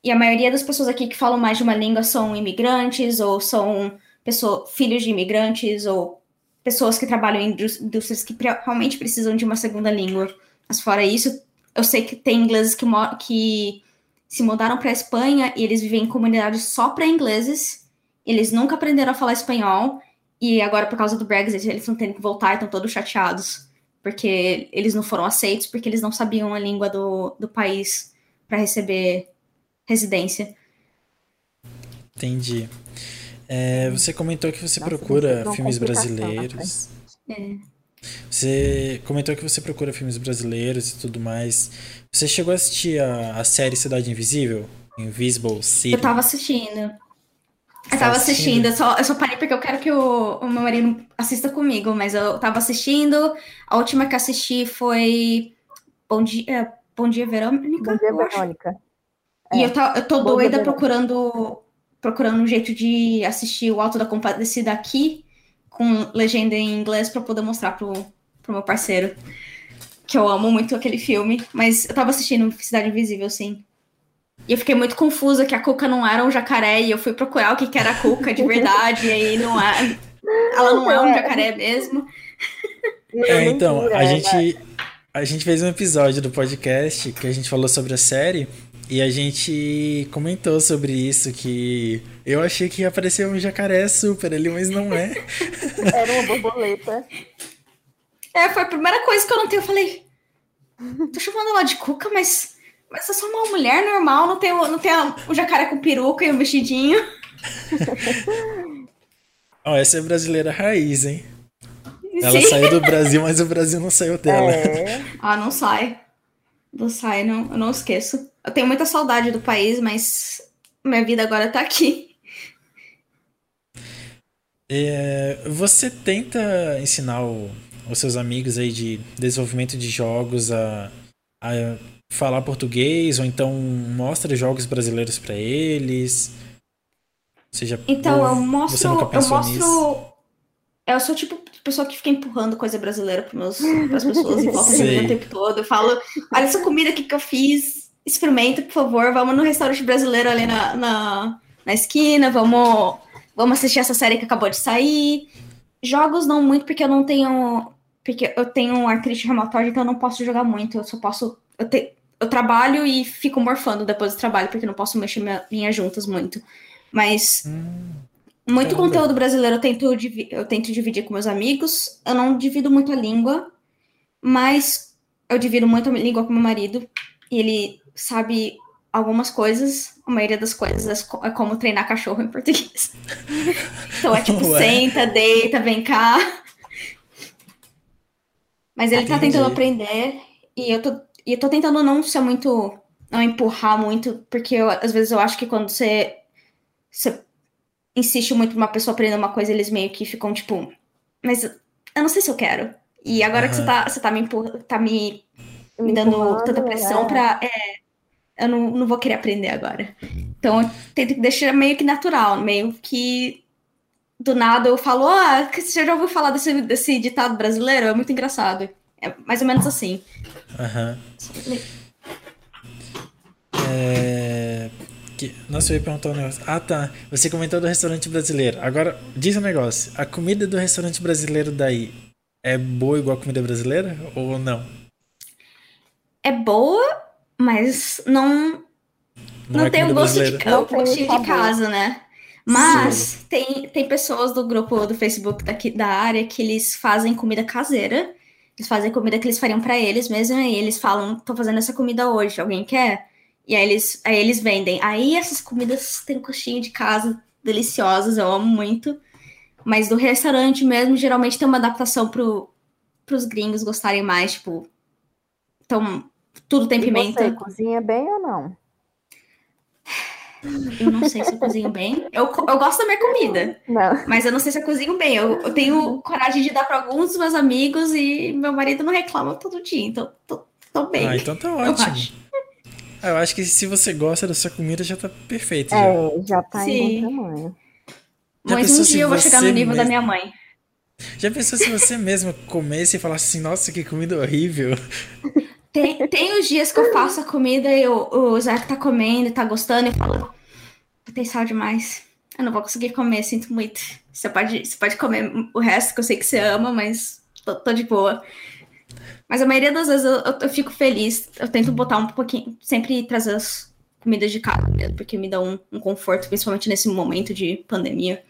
E a maioria das pessoas aqui que falam mais de uma língua são imigrantes, ou são pessoas, filhos de imigrantes, ou pessoas que trabalham em indústrias que realmente precisam de uma segunda língua. Mas fora isso, eu sei que tem ingleses que, que se mudaram para a Espanha e eles vivem em comunidades só para ingleses. Eles nunca aprenderam a falar espanhol e agora por causa do Brexit eles estão tendo que voltar e estão todos chateados porque eles não foram aceitos porque eles não sabiam a língua do, do país para receber residência. Entendi. É, você comentou que você Nossa, procura filmes brasileiros. É. Você comentou que você procura filmes brasileiros e tudo mais. Você chegou a assistir a, a série Cidade Invisível? Invisible City? Eu tava assistindo. Eu tava assistindo, eu só, eu só parei porque eu quero que o, o meu marido assista comigo, mas eu tava assistindo. A última que assisti foi Bom Dia, Bom Dia Verônica. Bom Dia Verônica. É. E eu, tá, eu tô Bom doida procurando, procurando um jeito de assistir o Alto da Compadecida aqui, com legenda em inglês para poder mostrar pro, pro meu parceiro. Que eu amo muito aquele filme. Mas eu tava assistindo Cidade Invisível, sim. E eu fiquei muito confusa que a Cuca não era um jacaré. E eu fui procurar o que, que era a Cuca de verdade. e aí não é. Ela não é um jacaré mesmo. É, então, a gente, a gente fez um episódio do podcast que a gente falou sobre a série. E a gente comentou sobre isso, que eu achei que ia aparecer um jacaré super ali, mas não é. Era uma borboleta. É, foi a primeira coisa que eu notei. Eu falei, tô chamando ela de Cuca, mas, mas eu sou uma mulher normal, não tem, não tem o jacaré com peruca e o um vestidinho. Ó, oh, essa é brasileira raiz, hein? Ela Sim. saiu do Brasil, mas o Brasil não saiu dela. É. Ah, não sai. Não sai, não, eu não esqueço. Eu tenho muita saudade do país, mas minha vida agora tá aqui. É, você tenta ensinar o, os seus amigos aí de desenvolvimento de jogos a, a falar português ou então mostra jogos brasileiros para eles? Seja, então eu mostro, eu mostro nisso? eu sou tipo pessoa que fica empurrando coisa brasileira para as pessoas em volta de mim o tempo todo. Eu falo, olha essa comida aqui que eu fiz, experimenta, por favor. Vamos no restaurante brasileiro ali na, na, na esquina, vamos, vamos assistir essa série que acabou de sair. Jogos não muito, porque eu não tenho. Porque eu tenho um artrite reumatoide, então eu não posso jogar muito. Eu só posso. Eu, te, eu trabalho e fico morfando depois do trabalho, porque eu não posso mexer minha, minhas juntas muito. Mas. Hum, muito caramba. conteúdo brasileiro eu tento, eu tento dividir com meus amigos. Eu não divido muito a língua, mas eu divido muito a língua com meu marido. E ele sabe algumas coisas, a maioria das coisas é, é como treinar cachorro em português. então é tipo, Ué. senta, deita, vem cá. Mas ele Entendi. tá tentando aprender e eu tô, e eu tô tentando não ser muito. não empurrar muito, porque eu, às vezes eu acho que quando você, você insiste muito pra uma pessoa aprender uma coisa, eles meio que ficam tipo, mas eu não sei se eu quero. E agora uhum. que você tá, você tá me, tá me, me dando tanta pressão é. pra. É, eu não, não vou querer aprender agora. Então eu tento deixar meio que natural, meio que do nada eu falo, ah, você já ouviu falar desse, desse ditado brasileiro? É muito engraçado. É mais ou menos assim. Aham. Uhum. É... Que... Nossa, eu ia perguntar um negócio. Ah, tá. Você comentou do restaurante brasileiro. Agora, diz um negócio. A comida do restaurante brasileiro daí é boa igual a comida brasileira ou não? É boa, mas não não, não é tem o gosto de, o gostinho de casa, né? Mas tem, tem pessoas do grupo do Facebook daqui da área que eles fazem comida caseira. Eles fazem comida que eles fariam para eles mesmo, e eles falam, tô fazendo essa comida hoje, alguém quer? E aí eles, aí eles vendem. Aí essas comidas têm gostinho de casa, deliciosas, eu amo muito. Mas do restaurante mesmo, geralmente tem uma adaptação pro, pros gringos gostarem mais, tipo. Então, tudo tem E pimenta. você cozinha bem ou não? Eu não sei se eu cozinho bem. Eu, eu gosto da minha comida, Não. mas eu não sei se eu cozinho bem. Eu, eu tenho coragem de dar para alguns dos meus amigos e meu marido não reclama todo dia, então tô, tô bem. Ah, então tá ótimo. Ah, eu acho que se você gosta da sua comida já tá perfeito. Já. É, já tá em Sim. bom tamanho. Já Mas um dia eu vou chegar no nível da mesmo- minha mãe. Já pensou se você mesmo comesse e falasse assim, nossa, que comida horrível? Tem, tem os dias que eu faço a comida e o, o Zé tá comendo e tá gostando e fala, tem sal demais. Eu não vou conseguir comer, sinto muito. Você pode, você pode comer o resto que eu sei que você ama, mas tô, tô de boa. Mas a maioria das vezes eu, eu, eu fico feliz. Eu tento botar um pouquinho, sempre trazer as comidas de casa mesmo, porque me dá um, um conforto, principalmente nesse momento de pandemia.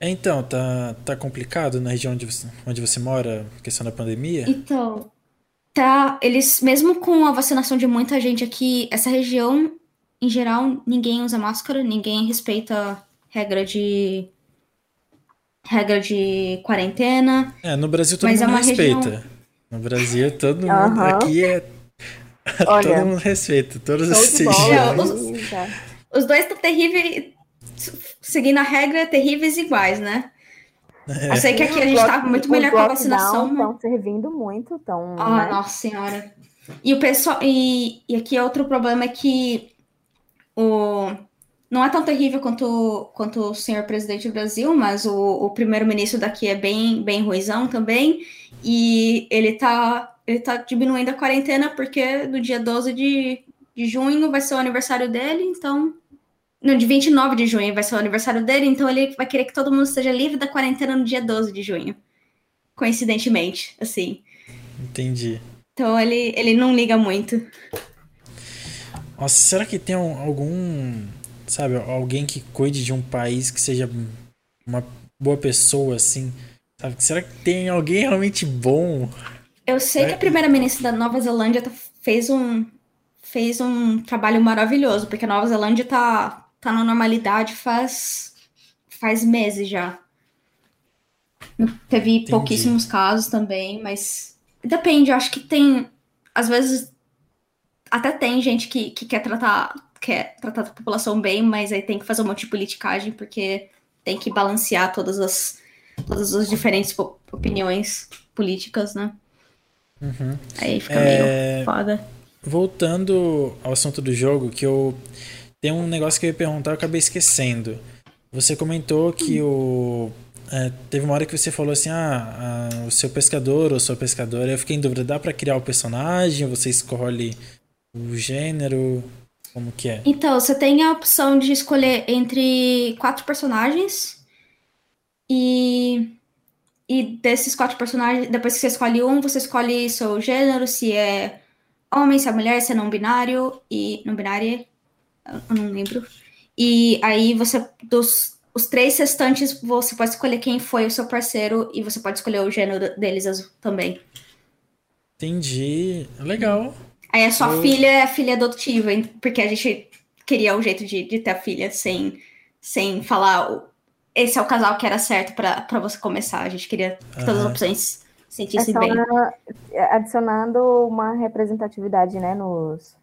É, então, tá, tá complicado na região onde você, onde você mora, questão da pandemia? Então, tá, eles, mesmo com a vacinação de muita gente aqui, essa região, em geral, ninguém usa máscara, ninguém respeita regra de regra de quarentena. É, no Brasil todo Mas é mundo região- respeita. No Brasil todo mundo Aham. aqui é Olha, todo mundo respeita, todos os aí, já. Os dois estão terríveis, seguindo a regra, terríveis iguais, né? Eu sei que aqui a gente tá Lock- muito os melhor com a vacinação, mas... estão servindo muito, estão. Ah, né? nossa senhora. E o pessoal. E, e aqui outro problema é que o. Não é tão terrível quanto, quanto o senhor presidente do Brasil, mas o, o primeiro-ministro daqui é bem, bem ruizão também. E ele tá, ele tá diminuindo a quarentena porque no dia 12 de, de junho vai ser o aniversário dele, então. Não, de 29 de junho vai ser o aniversário dele, então ele vai querer que todo mundo esteja livre da quarentena no dia 12 de junho. Coincidentemente, assim. Entendi. Então ele, ele não liga muito. Nossa, será que tem um- algum, sabe, alguém que cuide de um país que seja uma boa pessoa, assim? Sabe? Será que tem alguém realmente bom? Eu sei que a primeira-ministra da Nova Zelândia tá- fez um, fez um trabalho maravilhoso, porque a Nova Zelândia tá, tá na normalidade faz, faz meses já. Teve pouquíssimos casos também, mas depende, eu acho que tem, às vezes, até tem gente que, que quer tratar, quer tratar a população bem, mas aí tem que fazer um monte de politicagem, porque tem que balancear todas as, todas as diferentes opiniões políticas, né? Uhum. Aí fica É, meio foda. Voltando ao assunto do jogo, que eu tem um negócio que eu ia perguntar, eu acabei esquecendo. Você comentou que o é, teve uma hora que você falou assim, ah, ah, o seu pescador ou sua pescadora. Eu fiquei em dúvida, dá pra criar o personagem? Você escolhe o gênero? Como que é? Então, você tem a opção de escolher entre quatro personagens. E, e desses quatro personagens, depois que você escolhe um, você escolhe seu gênero, se é homem, se é mulher, se é não binário e não binário, eu não lembro. E aí você dos os três restantes, você pode escolher quem foi o seu parceiro e você pode escolher o gênero deles também. Entendi. Legal. Aí a sua Eu- filha é a filha adotiva, porque a gente queria o jeito de, de ter a filha sem, sem falar esse é o casal que era certo pra pra você começar. A gente queria que todas as Aham. opções se É sentissem só bem. na- adicionando uma representatividade, né, nos.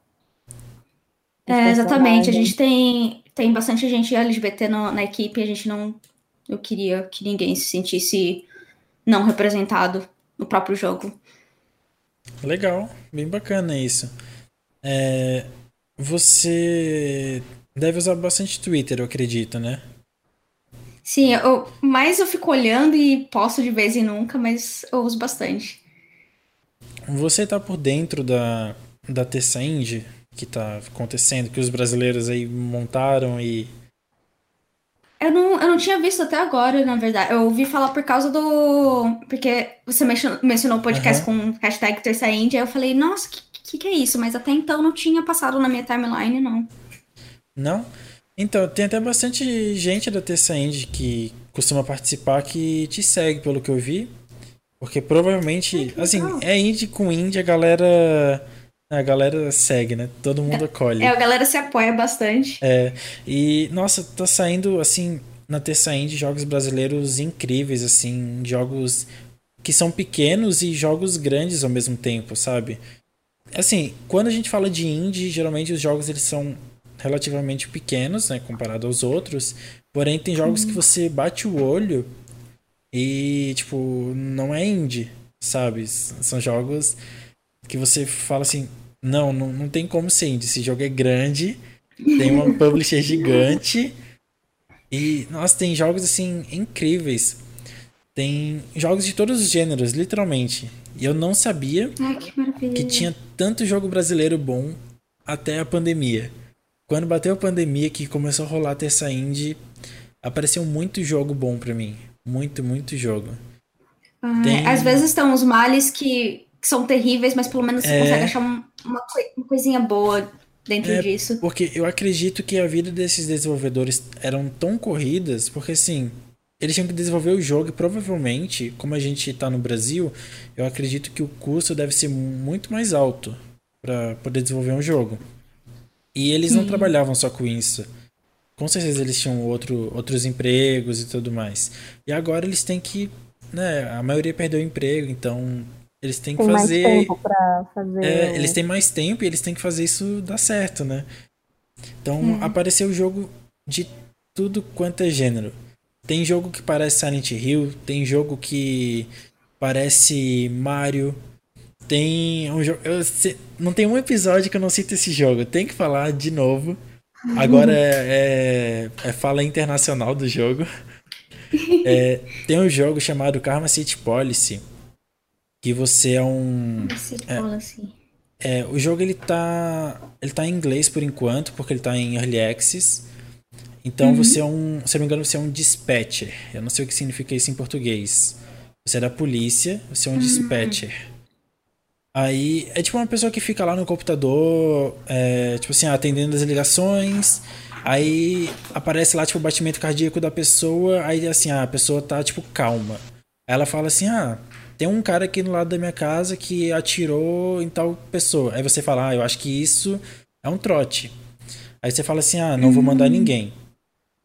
nos É, exatamente. A gente tem, tem bastante gente LGBT no- na equipe e a gente não. Eu queria que ninguém se sentisse não representado no próprio jogo. Legal, bem bacana isso. É, você deve usar bastante Twitter, eu acredito, né? Sim, eu, mais eu fico olhando e posto de vez em nunca, mas eu uso bastante. Você tá por dentro da, da Indie que tá acontecendo, que os brasileiros aí montaram e. Eu não, eu não tinha visto até agora, na verdade. Eu ouvi falar por causa do. Porque você mencionou, o podcast com hashtag Terça Índia. Eu falei, nossa, o que, que, que é isso? Mas até então não tinha passado na minha timeline, não. Não? Então, tem até bastante gente da Terça Indie que costuma participar que te segue, pelo que eu vi. Porque provavelmente, assim, é indie com indie, a galera. A galera segue, né? Todo mundo acolhe. É, a galera se apoia bastante. É, e nossa, tá saindo assim na Terça Indie jogos brasileiros incríveis, assim, jogos que são pequenos e jogos grandes ao mesmo tempo, sabe? Assim, quando a gente fala de indie, geralmente os jogos eles são relativamente pequenos, né, comparado aos outros. Porém, tem jogos uhum. que você bate o olho e, tipo, não é indie, sabe? São jogos que você fala assim, não, não, não tem como ser indie. Esse jogo é grande, tem uma publisher gigante e, nossa, tem jogos, assim, incríveis. Tem jogos de todos os gêneros, literalmente. E eu não sabia Ai, que, que tinha tanto jogo brasileiro bom até a pandemia. Quando bateu a pandemia que começou a rolar terça indie, apareceu muito jogo bom para mim. Muito, muito jogo. Ah, Tem... Às vezes estão os males que, que, são terríveis, mas pelo menos você é... consegue achar uma, uma, coisinha boa dentro é, disso. Porque eu acredito que a vida desses desenvolvedores eram tão corridas, porque assim, eles tinham que desenvolver o jogo e provavelmente, como a gente está no Brasil, eu acredito que o custo deve ser muito mais alto para poder desenvolver um jogo. E eles não trabalhavam só com isso. Com certeza eles tinham outro, outros empregos e tudo mais. E agora eles têm que. Né, a maioria perdeu o emprego, então eles têm que tem fazer. Mais tempo pra fazer... É, eles têm mais tempo e eles têm que fazer isso dar certo, né? Então hum. apareceu o jogo de tudo quanto é gênero. Tem jogo que parece Silent Hill, tem jogo que parece Mario, tem um jogo. Não tem um episódio que eu não cito esse jogo. Tem que falar de novo. Agora é, é, é fala internacional do jogo. É, tem um jogo chamado Karma City Policy. Que você é um. É, é, o jogo ele tá. Ele tá em inglês por enquanto, porque ele tá em Early Access. Então uhum. você é um. Se eu não me engano, você é um dispatcher. Eu não sei o que significa isso em português. Você é da polícia, você é um uhum. dispatcher. Aí é tipo uma pessoa que fica lá no computador, é, tipo assim, atendendo as ligações. Aí aparece lá, tipo, o batimento cardíaco da pessoa. Aí, assim, a pessoa tá, tipo, calma. Ela fala assim: ah, tem um cara aqui no lado da minha casa que atirou em tal pessoa. Aí você fala: ah, eu acho que isso é um trote. Aí você fala assim: ah, não vou mandar uhum. ninguém.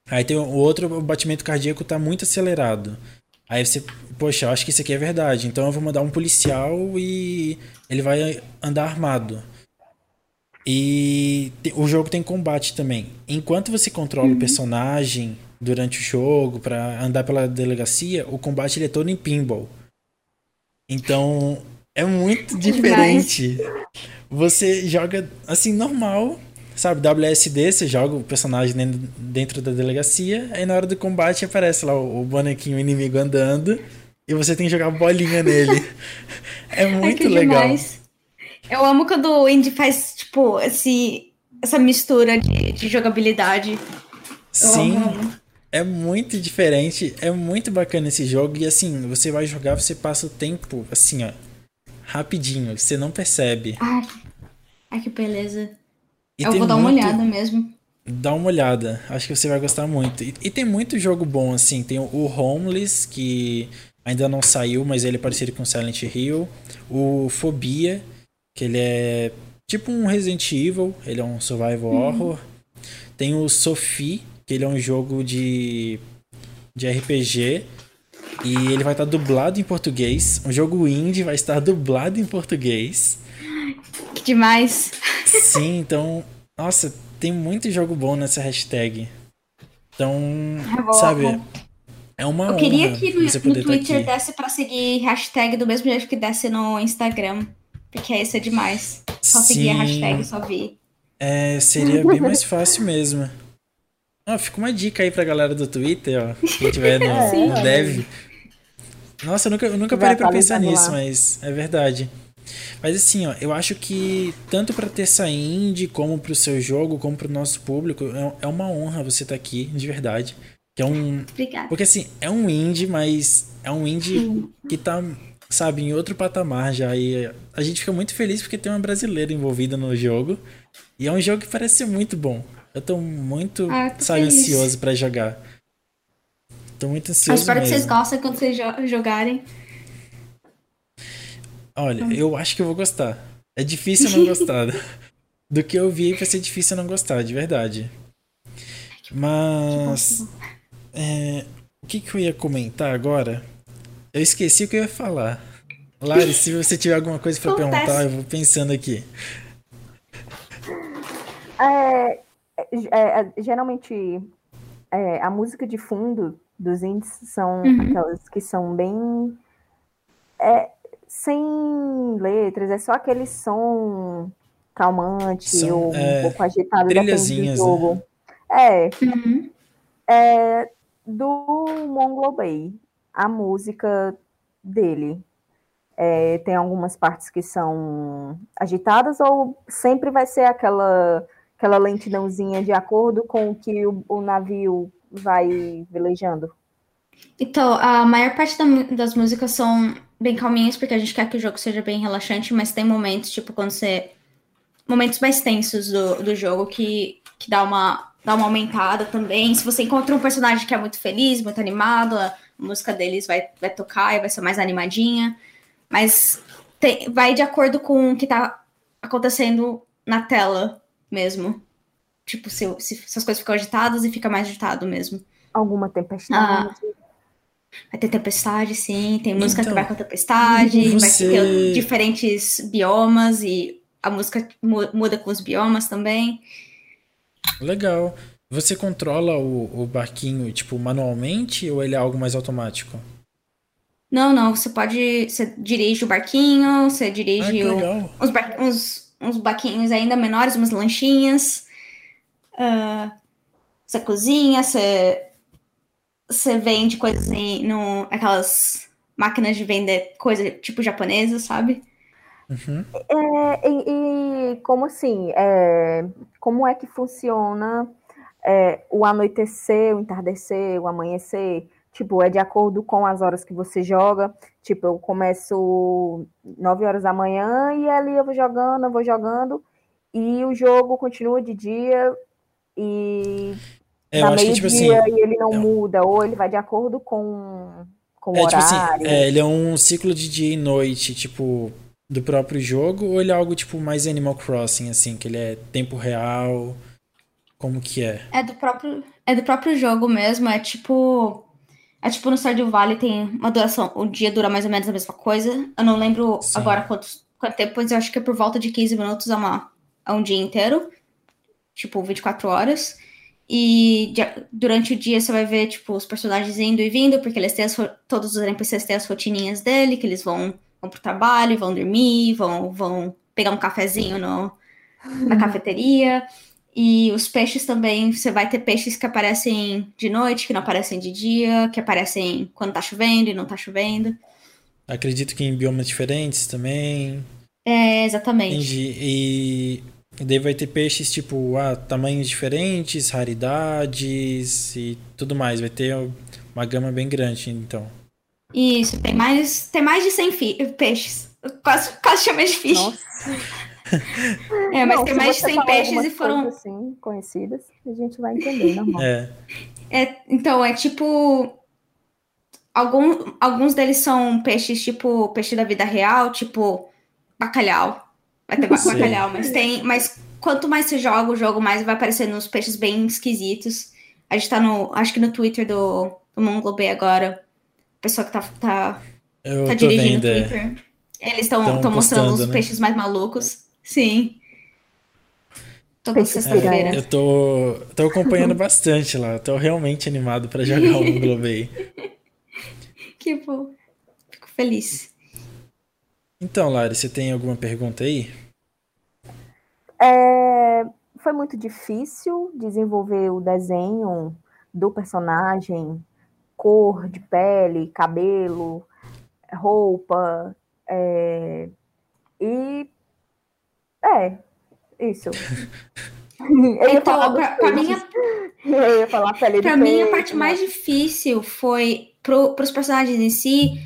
Aí tem o outro, o batimento cardíaco tá muito acelerado. Aí você, poxa, eu acho que isso aqui é verdade. Então eu vou mandar um policial e ele vai andar armado. E o jogo tem combate também. Enquanto você controla uhum. o personagem durante o jogo para andar pela delegacia, o combate ele é todo em pinball. Então é muito diferente. Você joga assim normal, sabe, WSD, você joga o personagem dentro da delegacia, aí na hora do combate aparece lá o bonequinho inimigo andando e você tem que jogar bolinha nele. É muito é legal. Demais. Eu amo quando o Indy faz, tipo, esse, essa mistura de, de jogabilidade. Eu Sim. Amo. É muito diferente, é muito bacana esse jogo. E assim, você vai jogar, você passa o tempo, assim, ó, rapidinho, você não percebe. Ai, ai que beleza. E Eu vou dar uma olhada mesmo. Dá uma olhada, acho que você vai gostar muito. E, e, tem muito jogo bom, assim. Tem o Homeless, que ainda não saiu, mas ele é parecido com Silent Hill. O Fobia, que ele é tipo um Resident Evil, ele é um survival uhum. horror. Tem o Sophie, que ele é um jogo de, de RPG. E ele vai estar dublado em português. Um jogo indie vai estar dublado em português. Que demais! Sim, então. Nossa, tem muito jogo bom nessa hashtag. Então, é sabe, é uma Eu queria que no, no Twitter desse pra seguir hashtag do mesmo jeito que desse no Instagram. Porque isso é demais. Só Sim. seguir a hashtag, só vir. É, seria bem mais fácil mesmo. Ah, fica uma dica aí pra galera do Twitter, ó. Quem tiver no, é, no dev. Nossa, eu nunca, eu nunca parei pra pensar nisso, lá. mas é verdade. Mas assim, ó, eu acho que tanto pra Terça Indie, como pro seu jogo, como pro nosso público, é, é uma honra você estar tá aqui, de verdade. Que é um. Obrigada. Porque assim, é um indie, mas é um indie que tá sabe, em outro patamar já. E a gente fica muito feliz porque tem uma brasileira envolvida no jogo. E é um jogo que parece ser muito bom. Eu tô muito, ah, tô sabe, feliz. ansioso para jogar. Tô muito ansioso. Eu espero mesmo. que vocês gostem quando vocês jogarem. Olha, hum. eu acho que eu vou gostar. É difícil não gostar. Do que eu vi, vai ser difícil não gostar, de verdade. Mas. É, o que, que eu ia comentar agora? Eu esqueci o que eu ia falar. Lari, se você tiver alguma coisa para perguntar, eu vou pensando aqui. É, é, é, geralmente, é, a música de fundo dos indies são uhum. aquelas que são bem. É, sem letras, é só aquele som calmante São, ou um pouco agitado depende do jogo. Né? É, uhum. é do Mongol Bay, a música dele. É, tem algumas partes que são agitadas ou sempre vai ser aquela aquela lentidãozinha de acordo com o que o, o navio vai velejando? Então, a maior parte da, das músicas são bem calminhas, porque a gente quer que o jogo seja bem relaxante, mas tem momentos, tipo, quando você. Momentos mais tensos do, do jogo que, que dá, uma, dá uma aumentada também. Se você encontra um personagem que é muito feliz, muito animado, a música deles vai, vai tocar e vai ser mais animadinha. Mas tem, vai de acordo com o que tá acontecendo na tela mesmo. Tipo, se, se, se as coisas ficam agitadas e fica mais agitado mesmo. Alguma tempestade. Ah, Vai ter tempestade, sim. Tem música então, que vai com a tempestade, você... vai ter diferentes biomas e a música muda com os biomas também. Legal. Você controla o, o barquinho, tipo, manualmente ou ele é algo mais automático? Não, não. Você pode. Você dirige o barquinho, você dirige ah, o, os, bar, uns, uns barquinhos ainda menores, umas lanchinhas. Uh, você cozinha, você você vende coisas em no, aquelas máquinas de vender coisa tipo japonesa, sabe? Uhum. É, e, e, como assim? É, como é que funciona é, o anoitecer, o entardecer, o amanhecer? Tipo, é de acordo com as horas que você joga. Tipo, eu começo 9 horas da manhã e ali eu vou jogando, eu vou jogando, e o jogo continua de dia e é, na meio tipo dia assim, e ele não é, muda, ou ele vai de acordo com, com o é, horário. Tipo assim, é, ele é um ciclo de dia e noite, tipo, do próprio jogo, ou ele é algo tipo mais Animal Crossing, assim, que ele é tempo real? Como que é? É do próprio, é do próprio jogo mesmo, é tipo. É tipo no Stardew Valley tem uma duração, o dia dura mais ou menos a mesma coisa. Eu não lembro Sim. agora quanto, quanto tempo, mas eu acho que é por volta de 15 minutos a, uma, a um dia inteiro. Tipo, 24 horas. E durante o dia você vai ver, tipo, os personagens indo e vindo, porque eles têm as, todos os NPCs têm as rotininhas dele, que eles vão, vão pro trabalho, vão dormir, vão, vão pegar um cafezinho no, na cafeteria. E os peixes também, você vai ter peixes que aparecem de noite, que não aparecem de dia, que aparecem quando tá chovendo e não tá chovendo. Acredito que em biomas diferentes também. É, exatamente. Entendi. E e daí vai ter peixes tipo, ah, tamanhos diferentes, raridades e tudo mais. Vai ter uma gama bem grande, então. Isso, tem mais, tem mais de 100 peixes. Quase, quase chamei de fish. É, mas Não, tem mais de 100 peixes e foram. Assim, conhecidas, a gente vai entender, normal. É. é. Então, é tipo. Algum, alguns deles são peixes tipo peixe da vida real, tipo bacalhau. Vai ter bacalhau, mas tem. Mas quanto mais você joga o jogo, mais vai aparecendo uns peixes bem esquisitos. A gente tá no. Acho que no Twitter do, do Monglobe agora. A pessoa que tá, tá, tá dirigindo o é. Twitter. Eles estão mostrando os né? peixes mais malucos. Sim. Toda sexta-feira. É, eu tô, tô acompanhando bastante lá. Tô realmente animado para jogar o Monglobe. que bom. Fico feliz. Então, Lari, você tem alguma pergunta aí? É, foi muito difícil desenvolver o desenho do personagem, cor de pele, cabelo, roupa, é, e é isso. Eu ia então, pra, mim, eu ia falar pele pra mim a parte mais difícil foi para os personagens em si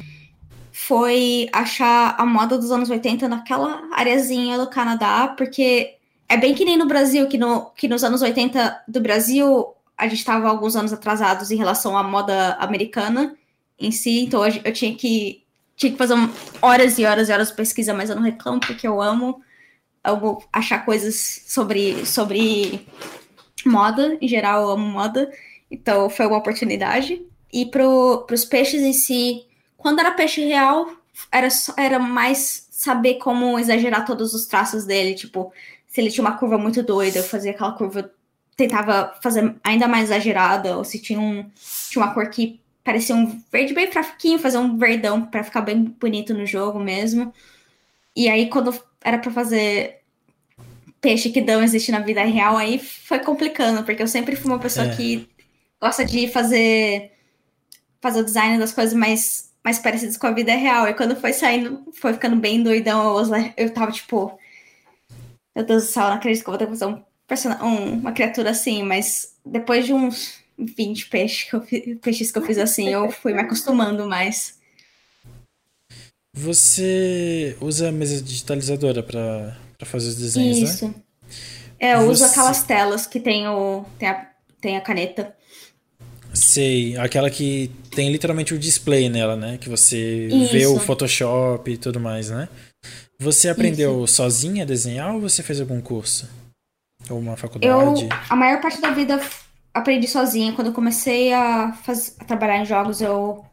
foi achar a moda dos anos 80 naquela areazinha do Canadá, porque é bem que nem no Brasil, que, no, que nos anos 80 do Brasil a gente estava alguns anos atrasados em relação à moda americana em si, então eu tinha que, tinha que fazer horas e horas e horas de pesquisa, mas eu não reclamo porque eu amo, amo achar coisas sobre, sobre moda, em geral eu amo moda, Então foi uma oportunidade. E para os peixes em si, quando era peixe real, era, era mais saber como exagerar todos os traços dele. Tipo, se ele tinha uma curva muito doida, eu fazia aquela curva, tentava fazer ainda mais exagerada, ou se tinha, um, tinha uma cor que parecia um verde bem fraquinho, fazer um verdão para ficar bem bonito no jogo mesmo. E aí, quando era para fazer peixe que não existe na vida real, aí foi complicando, porque eu sempre fui uma pessoa é. que gosta de fazer fazer o design das coisas mais, mais parecidas com a vida real. E quando foi saindo, foi ficando bem doidão, eu, eu tava tipo. Meu Deus do céu, não acredito que eu vou ter que fazer um, person... um, uma criatura assim, mas depois de uns 20 peixes que eu, peixes que eu fiz assim, eu fui me acostumando mais. Você usa a mesa digitalizadora para fazer os desenhos, né? Isso. né? É, eu Você... uso aquelas telas que tem, o, tem, a, tem a caneta. Sei, aquela que tem literalmente o display nela, né? Que você Isso. vê o Photoshop e tudo mais, né? Você aprendeu Isso. sozinha a desenhar ou você fez algum curso? Ou uma faculdade? Eu, a maior parte da vida aprendi sozinha. Quando eu comecei a, faz, a trabalhar em jogos, eu.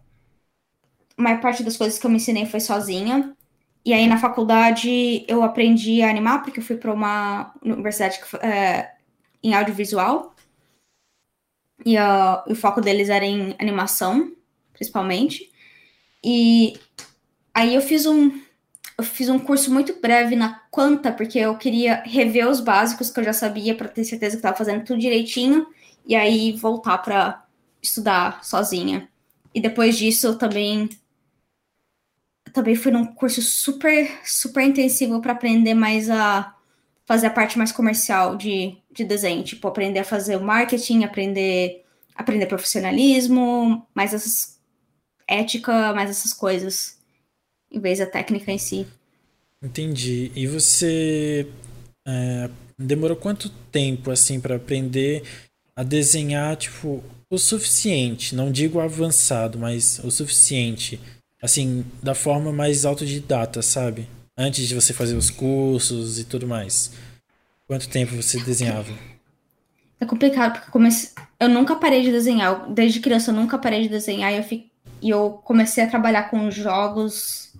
Maior parte das coisas que eu me ensinei foi sozinha. E aí na faculdade eu aprendi a animar, porque eu fui para uma universidade é, em audiovisual. E uh, o foco deles era em animação, principalmente. E aí eu fiz um eu fiz um curso muito breve na Quanta, porque eu queria rever os básicos que eu já sabia para ter certeza que estava fazendo tudo direitinho e aí voltar para estudar sozinha. E depois disso eu também também fui num curso super super intensivo para aprender mais a fazer a parte mais comercial de de desenho, tipo, aprender a fazer o marketing, aprender, aprender profissionalismo, mais essas ética, mais essas coisas, em vez da técnica em si. Entendi. E você é, demorou quanto tempo, assim, para aprender a desenhar, tipo, o suficiente, não digo avançado, mas o suficiente, assim, da forma mais autodidata, sabe? Antes de você fazer os cursos e tudo mais. Quanto tempo você desenhava? É complicado, porque eu, comecei... eu nunca parei de desenhar. Desde criança eu nunca parei de desenhar e eu, fi... e eu comecei a trabalhar com jogos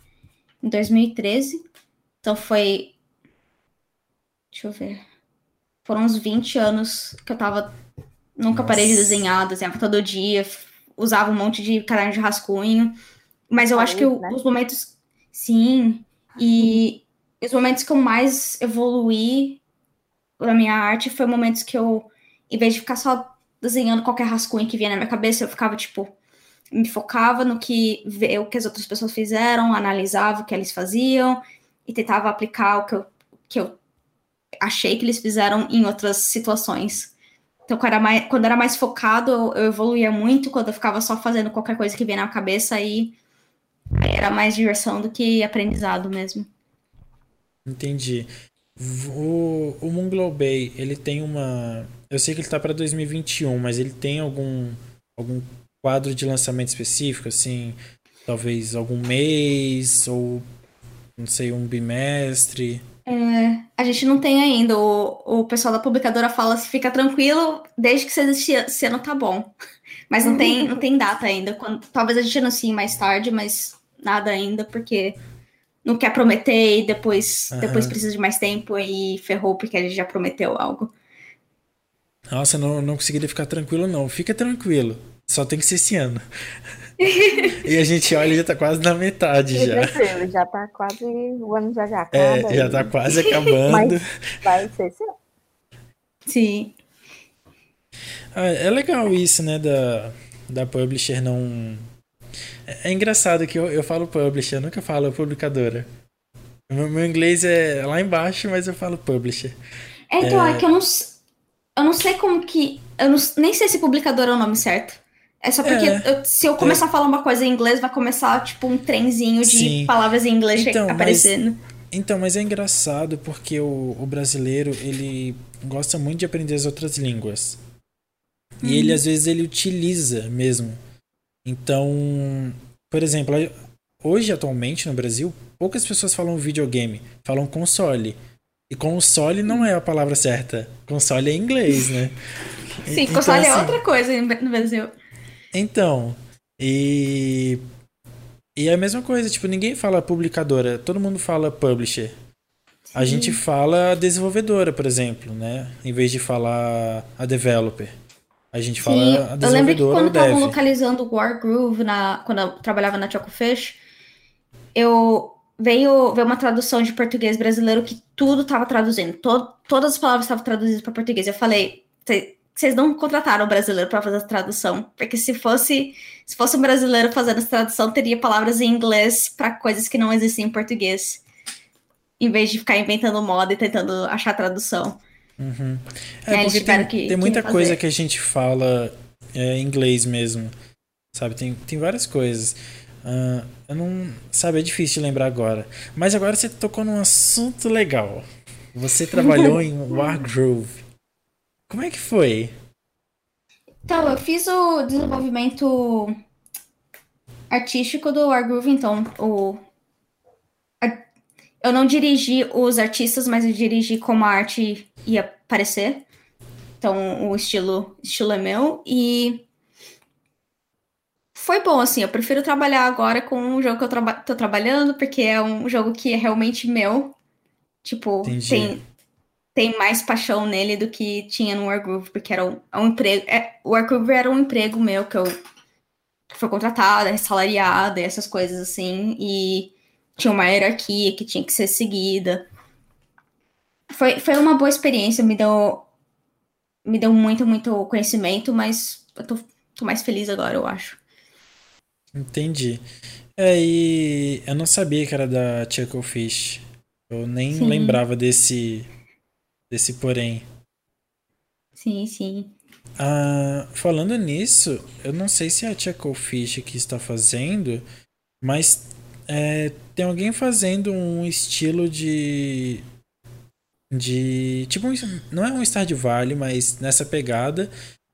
em 2013. Então foi. Deixa eu ver. Foram uns 20 anos que eu tava. Nunca Nossa. parei de desenhar, desenhava todo dia, usava um monte de caderno de rascunho. Mas eu acho que né? os momentos. Sim. E os momentos que eu mais evoluí na minha arte foi momentos que eu, em vez de ficar só desenhando qualquer rascunho que vinha na minha cabeça, eu ficava, tipo, me focava no que o que as outras pessoas fizeram, analisava o que eles faziam e tentava aplicar o que eu, que eu achei que eles fizeram em outras situações. Então, quando era mais, quando era mais focado, eu, eu evoluía muito. Quando eu ficava só fazendo qualquer coisa que vinha na cabeça, aí, aí era mais diversão do que aprendizado mesmo. Entendi. O, o Moonglow Bay, ele tem uma. Eu sei que ele tá para 2021, mas ele tem algum, algum quadro de lançamento específico, assim, talvez algum mês ou não sei, um bimestre. É, a gente não tem ainda. O, o pessoal da publicadora fala se fica tranquilo, desde que esse, esse ano tá bom. Mas não tem, não tem data ainda. Quando, talvez a gente anuncie mais tarde, mas nada ainda, porque não quer prometer e depois, uhum. depois precisa de mais tempo e ferrou porque ele já prometeu algo. Nossa, não, não conseguiria ficar tranquilo, não. Fica tranquilo. Só tem que ser esse ano. e a gente olha e já tá quase na metade já. Tranquilo, já tá quase. O ano já já é, acaba. É, já tá quase acabando. Mas vai ser esse ano. Sim. Ah, é legal isso, né? Da, da publisher não é, engraçado que eu, eu falo publisher, eu nunca falo publicadora. Meu, meu inglês é lá embaixo, mas eu falo publisher. É, então, é, é que eu não, eu não sei como que. Eu não, nem sei se publicador é o nome certo. É só porque é, eu, se eu começar é. a falar uma coisa em inglês, vai começar, tipo, um trenzinho de Sim. palavras em inglês então, aparecendo. Mas, então, mas é engraçado porque o, o brasileiro, ele gosta muito de aprender as outras línguas. E ele, uhum. às vezes, ele utiliza mesmo então, por exemplo, hoje atualmente no Brasil, poucas pessoas falam videogame, falam console. E console não é a palavra certa. Console é inglês, né? Sim, então, console é assim, é outra coisa no Brasil. Então, e. E é a mesma coisa, tipo, ninguém fala publicadora, todo mundo fala publisher. Sim. A gente fala desenvolvedora, por exemplo, né? Em vez de falar a developer. A gente fala Sim. a. Eu lembro que quando estavam localizando o Wargroove na, quando eu trabalhava na Chocofish, eu veio, veio uma tradução de português brasileiro que tudo estava traduzindo. To, todas as palavras estavam traduzidas para português. Eu falei, vocês não contrataram o brasileiro para fazer a tradução, porque se fosse se fosse um brasileiro fazendo essa tradução, teria palavras em inglês para coisas que não existem em português, em vez de ficar inventando moda e tentando achar tradução. Uhum. É, é porque tem, que, tem muita que coisa que a gente fala é, em inglês mesmo, sabe? Tem, tem várias coisas. Uh, eu não. Sabe, é difícil de lembrar agora. Mas agora você tocou num assunto legal. Você trabalhou em Wargrove. Como é que foi? Então, eu fiz o desenvolvimento artístico do Wargroove, então o eu não dirigi os artistas, mas eu dirigi como a arte ia aparecer. Então, o estilo, estilo é meu e foi bom, assim, eu prefiro trabalhar agora com um jogo que eu traba tô trabalhando, porque é um jogo que é realmente meu. Tipo, Entendi. tem tem mais paixão nele do que tinha no Wargroove, porque era um, é um emprego. É, o Wargroove era um emprego meu que eu que foi contratada, salariada, essas coisas assim, e tinha uma hierarquia que tinha que ser seguida. Foi, foi uma boa experiência, me deu me deu muito, muito conhecimento, mas eu tô, tô mais feliz agora, eu acho. Entendi. É, e eu não sabia que era da Chucklefish. Eu nem Sim. lembrava desse desse porém. Sim, sim. Ah, falando nisso, eu não sei se é a Tia Fish que está fazendo, mas é, tem alguém fazendo um estilo de. De. Tipo, não é um Stardew Valley, mas nessa pegada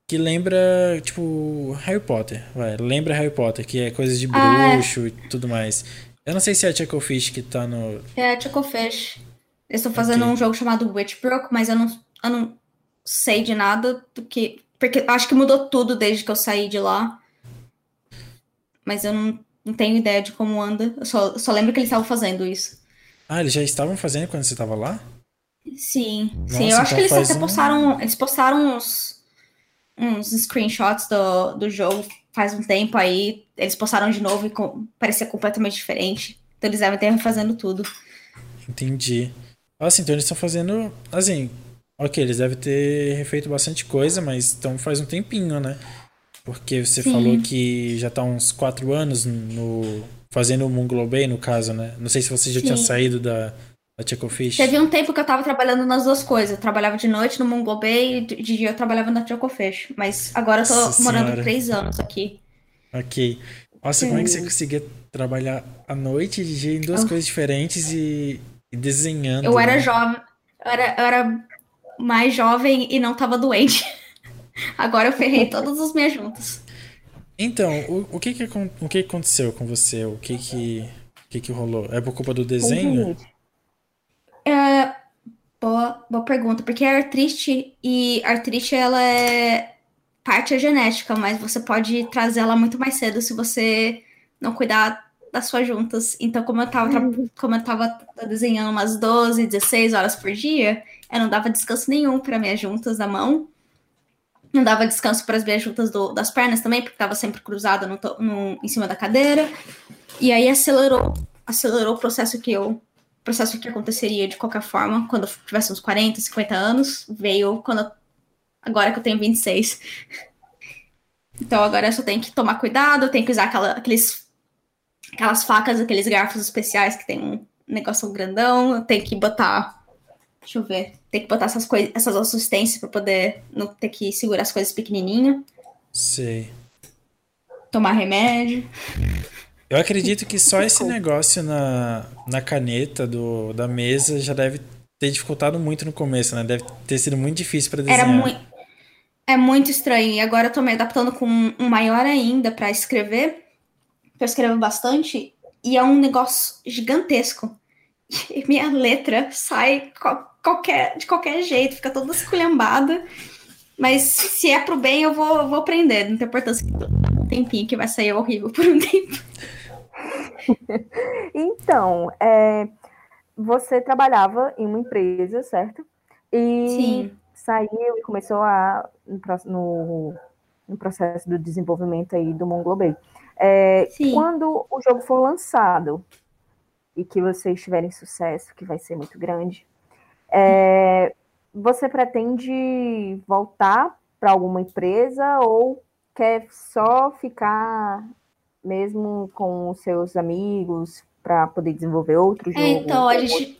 que lembra, tipo, Harry Potter. Vai, lembra Harry Potter, que é coisas de ah, é. bruxo ah, e tudo mais. Eu não sei se é a Tia Fish que tá no. É a Tia Fish. Eu estou fazendo okay. um jogo chamado Witchbrook, mas eu não, eu não sei de nada do que. Porque acho que mudou tudo desde que eu saí de lá. Mas eu não, não tenho ideia de como anda. Eu só, só lembro que eles estavam fazendo isso. Ah, eles já estavam fazendo quando você estava lá? Sim, Nossa, sim. Eu acho então que eles até um... postaram. Eles postaram uns, uns screenshots do, do jogo faz um tempo aí. Eles postaram de novo e com, parecia completamente diferente. Então eles devem ter fazendo tudo. Entendi. Assim, então eles estão fazendo. Assim, ok, eles devem ter refeito bastante coisa, mas então faz um tempinho, né? Porque você Sim. falou que já tá uns quatro anos no. Fazendo o Moon Bay, no caso, né? Não sei se você já Sim. tinha saído da, da Chocofish. Teve um tempo que eu tava trabalhando nas duas coisas. Eu trabalhava de noite no Moon Bay e de dia eu trabalhava na Chocofish. Mas agora eu tô Nossa morando senhora. três anos aqui. Ok. Nossa, como é que você conseguia trabalhar à noite e de dia em duas coisas diferentes e e desenhando. Eu era né? jovem. Eu era, eu era mais jovem e não tava doente. Agora eu ferrei todas as minhas juntas. Então, o, o, que, que, o que aconteceu com você? O que que, o que, que rolou? É por culpa do desenho? É, boa, boa pergunta, porque a artrite e a artrite ela é parte é genética, mas você pode trazer ela muito mais cedo se você não cuidar das suas juntas. Então, como eu tava, uhum. como eu tava desenhando umas 12, 16 horas por dia, eu não dava descanso nenhum para minhas juntas da mão. Não dava descanso para as minhas juntas do, das pernas também, porque estava sempre cruzada no, no, em cima da cadeira. E aí acelerou, acelerou o processo que eu processo que aconteceria de qualquer forma quando eu tivesse uns 40, 50 anos, veio quando eu, agora que eu tenho 26. Então agora eu só tenho que tomar cuidado, tenho que usar aquela, aqueles aquelas facas, aqueles garfos especiais que tem um negócio grandão, tem que botar. Deixa eu ver. Tem que botar essas coisas, essas assistências para poder não ter que segurar as coisas pequenininho. Sei. Tomar remédio. Eu acredito que só esse negócio na, na caneta do, da mesa já deve ter dificultado muito no começo, né? Deve ter sido muito difícil para desenhar. Era muito. É muito estranho. E agora eu tô me adaptando com um maior ainda para escrever eu escrevo bastante, e é um negócio gigantesco. E minha letra sai qualquer, de qualquer jeito, fica toda esculhambada. Mas se é pro bem, eu vou, vou aprender. Não tem importância que um tempinho que vai sair horrível por um tempo. então, é, você trabalhava em uma empresa, certo? E Sim. saiu e começou a no, no processo do desenvolvimento aí do Mongol Bay. É, quando o jogo for lançado e que vocês tiverem sucesso, que vai ser muito grande, é, você pretende voltar para alguma empresa ou quer só ficar mesmo com os seus amigos para poder desenvolver outro jogo? Então, a gente.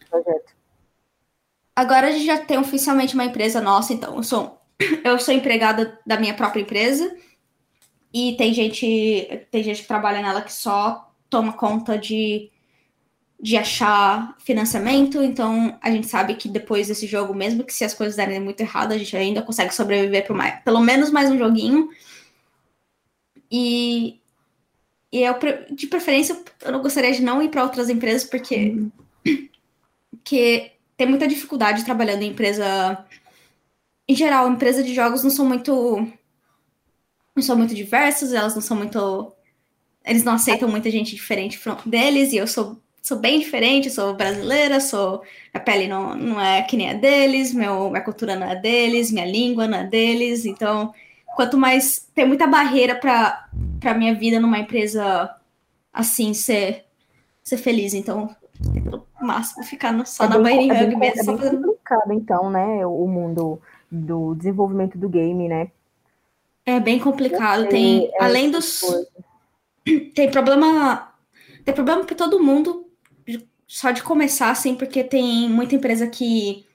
Agora a gente já tem oficialmente uma empresa nossa, então eu sou, eu sou empregada da minha própria empresa e tem gente, tem gente que trabalha nela que só toma conta de de achar financiamento, então a gente sabe que depois desse jogo, mesmo que se as coisas derem muito errado, a gente ainda consegue sobreviver por mais, pelo menos mais um joguinho. E, e eu, de preferência, eu não gostaria de não ir para outras empresas, porque, porque tem muita dificuldade trabalhando em empresa. Em geral, empresas de jogos não são muito. não são muito diversas, elas não são muito. Eles não aceitam muita gente diferente deles, e eu sou sou bem diferente, sou brasileira, sou a pele não, não é que nem a deles, meu, minha cultura não é deles, minha língua não é deles, então quanto mais tem muita barreira para para minha vida numa empresa assim ser ser feliz, então no máximo ficar no, só é na bailinha é mesmo. É bem fazendo... complicado então, né, o mundo do desenvolvimento do game, né? É bem complicado, tem é além dos coisa. tem problema tem problema que todo mundo só de começar, assim, porque tem muita empresa que,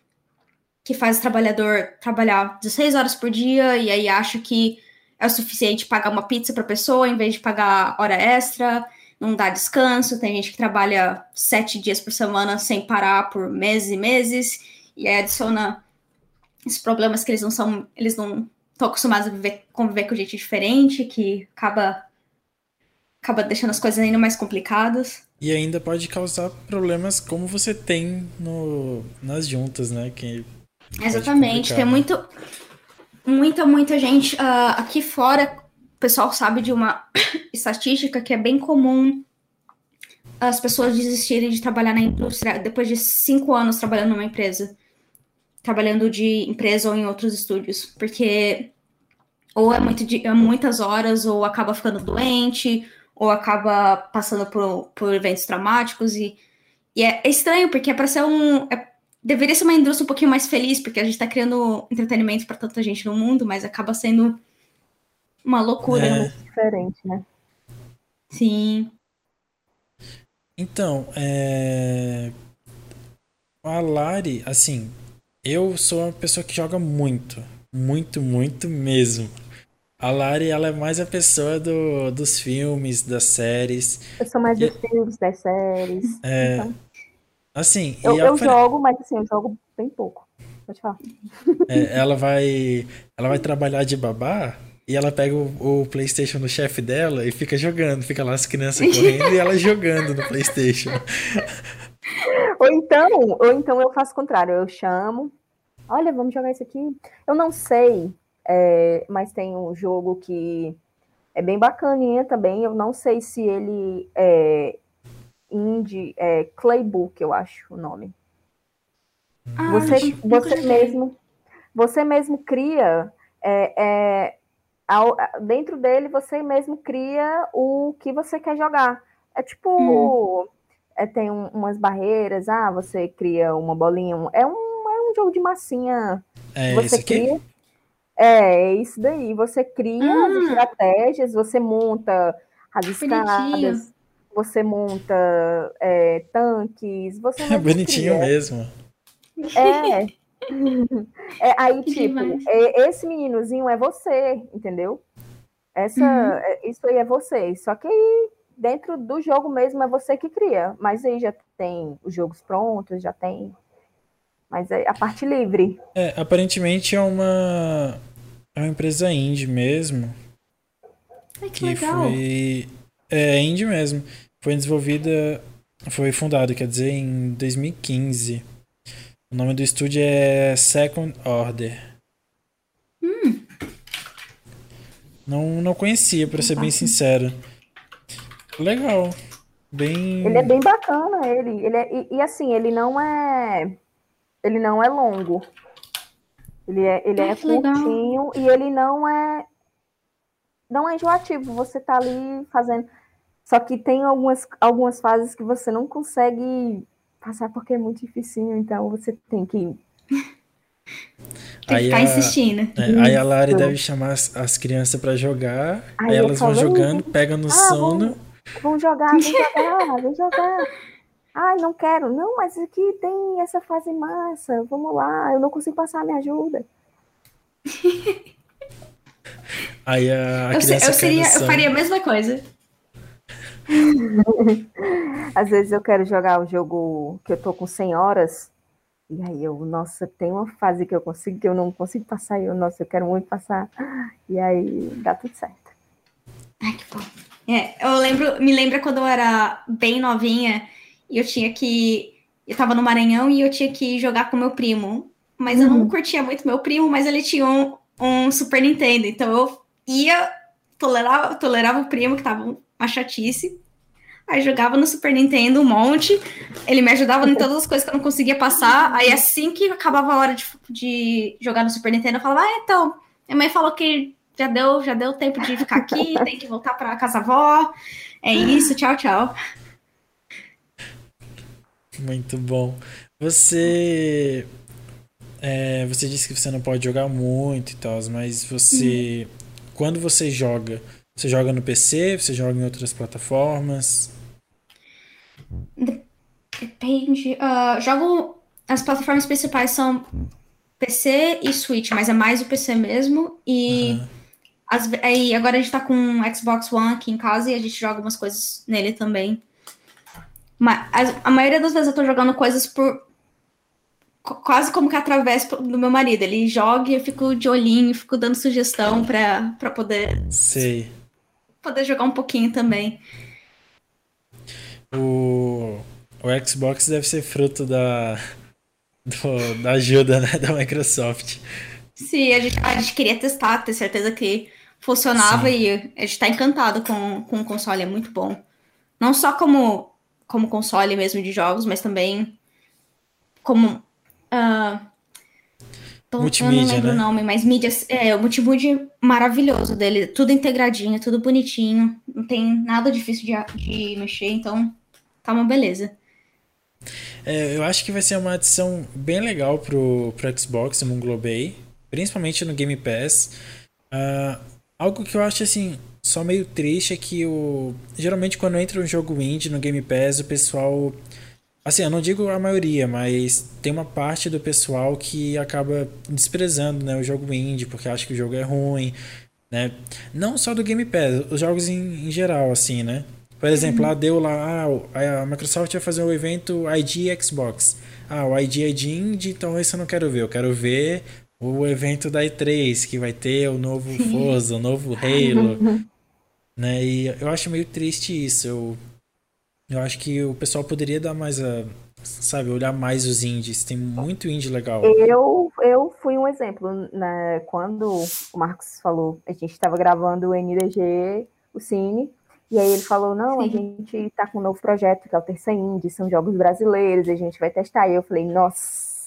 que faz o trabalhador trabalhar 16 horas por dia e aí acha que é o suficiente pagar uma pizza para pessoa em vez de pagar hora extra, não dá descanso. Tem gente que trabalha sete dias por semana sem parar por meses e meses, e aí adiciona esses problemas que eles não são, eles não estão acostumados a viver, conviver com gente diferente, que acaba acaba deixando as coisas ainda mais complicadas. E ainda pode causar problemas como você tem no, nas juntas, né? Que Exatamente. Tem muito, muita, muita gente uh, aqui fora. O pessoal sabe de uma estatística que é bem comum as pessoas desistirem de trabalhar na indústria depois de cinco anos trabalhando numa empresa, trabalhando de empresa ou em outros estúdios, porque ou é, muito de, é muitas horas ou acaba ficando doente ou acaba passando por, por eventos traumáticos e, e é, é estranho porque é para ser um é, deveria ser uma indústria um pouquinho mais feliz porque a gente está criando entretenimento para tanta gente no mundo, mas acaba sendo uma loucura. É. Diferente, né? Sim. Então, é... a Lari, assim, eu sou uma pessoa que joga muito, muito, muito mesmo. A Lari, ela é mais a pessoa do, dos filmes, das séries. Eu sou mais e... dos filmes, das séries. É. Então. Assim. Eu, eu jogo, mas assim, eu jogo bem pouco. Pode falar. É, ela vai. Ela vai trabalhar de babá e ela pega o, o PlayStation do chefe dela e fica jogando. Fica lá as crianças correndo e ela jogando no PlayStation. Ou então, ou então eu faço o contrário, eu chamo. Olha, vamos jogar isso aqui. Eu não sei é, mas tem um jogo que é bem bacaninha também. Eu não sei se ele é indie, é Claybook, eu acho o nome. Ah, você, você mesmo, você mesmo cria é, é, ao, dentro dele você mesmo cria o que você quer jogar. É tipo hum. é, tem um, umas barreiras, ah, você cria uma bolinha, é um, é um jogo de massinha. É você cria. Aqui? É, é isso daí. Você cria ah. as estratégias, você monta as escadas, você monta é, tanques, você É bonitinho cria. mesmo. É. é aí, que tipo, é, esse meninozinho é você, entendeu? Essa, uhum. É, isso aí é você. Só que aí, dentro do jogo mesmo, é você que cria. Mas aí já tem os jogos prontos, já tem. Mas é a parte livre. É, aparentemente é uma, é uma empresa indie mesmo. Ai, que, que legal. foi. É, indie mesmo. Foi desenvolvida. Foi fundada, quer dizer, em 2015. O nome do estúdio é Second Order. Hum. Não, não conhecia, para ser bem sincero. Legal. Bem... Ele é bem bacana, ele. ele é, e, e, assim, ele não é. Ele não é longo. Ele é, ele é curtinho legal. e ele não é. Não é enjoativo. Você tá ali fazendo. Só que tem algumas, algumas fases que você não consegue passar porque é muito difícil, então você tem que tem que ficar a, insistindo. É, aí a Lari deve chamar as, as crianças para jogar, aí, aí elas vão jogando, pegam no ah, sono. Vamos, jogar, vamos jogar, vamos jogar. Ai, não quero. Não, mas aqui tem essa fase massa. Vamos lá, eu não consigo passar, me ajuda. Aí a, a eu, eu, seria, eu faria a mesma coisa. Às vezes eu quero jogar o jogo que eu tô com 100 horas e aí eu, nossa, tem uma fase que eu consigo, que eu não consigo passar, e eu, nossa, eu quero muito passar. E aí dá tudo certo. Ai, que bom. É, eu lembro, me lembra quando eu era bem novinha e eu tinha que. Eu tava no Maranhão e eu tinha que jogar com meu primo. Mas uhum. eu não uhum. curtia muito meu primo, mas ele tinha um, um Super Nintendo. Então eu ia, tolerava, tolerava o primo, que tava uma chatice. Aí jogava no Super Nintendo um monte. Ele me ajudava em todas as coisas que eu não conseguia passar. Aí assim que acabava a hora de, de jogar no Super Nintendo, eu falava, ah, então, minha mãe falou que já deu, já deu tempo de ficar aqui, tem que voltar para casa avó. É isso, tchau, tchau. Muito bom. Você é, você disse que você não pode jogar muito e tal, mas você hum. quando você joga, você joga no PC, você joga em outras plataformas? Depende. Uh, jogo. As plataformas principais são PC e Switch, mas é mais o PC mesmo. E uhum. as, aí, agora a gente tá com um Xbox One aqui em casa e a gente joga umas coisas nele também. Mas a, maioria das vezes eu tô jogando coisas por. Quase como que através do meu marido. Ele joga e eu fico de olhinho, fico dando sugestão pra, pra poder. Sei. Poder jogar um pouquinho também. O, o Xbox deve ser fruto da, do, da ajuda né, da Microsoft. Sim, a gente, a gente queria testar, ter certeza que funcionava Sim. e a gente está encantado com, com o console, é muito bom. Não só como, como console mesmo de jogos, mas também como. Uh, multimídia, eu não lembro né? o nome, mas mídia. É, o multimídia maravilhoso dele. Tudo integradinho, tudo bonitinho. Não tem nada difícil de, de mexer, então tá uma beleza. É, eu acho que vai ser uma adição bem legal pro, pro Xbox no Globay, principalmente no Game Pass. Uh, algo que eu acho assim, só meio triste é que o. Geralmente quando entra um jogo indie no Game Pass, o pessoal. Assim, eu não digo a maioria, mas tem uma parte do pessoal que acaba desprezando né, o jogo indie, porque acha que o jogo é ruim, né? Não só do Game Pass, os jogos em, em geral, assim, né? Por exemplo, lá deu lá, ah, a Microsoft vai fazer o um evento ID Xbox. Ah, o ID é de indie, então esse eu não quero ver. Eu quero ver o evento da E3, que vai ter o novo Forza, o novo Halo. né? E eu acho meio triste isso. Eu, eu acho que o pessoal poderia dar mais a. Sabe, olhar mais os indies. Tem muito indie legal. Eu, eu fui um exemplo. Né? Quando o Marcos falou, a gente estava gravando o NDG, o Cine, e aí ele falou, não, Sim. a gente está com um novo projeto, que é o Terça Indie, são jogos brasileiros, a gente vai testar. E eu falei, nossa.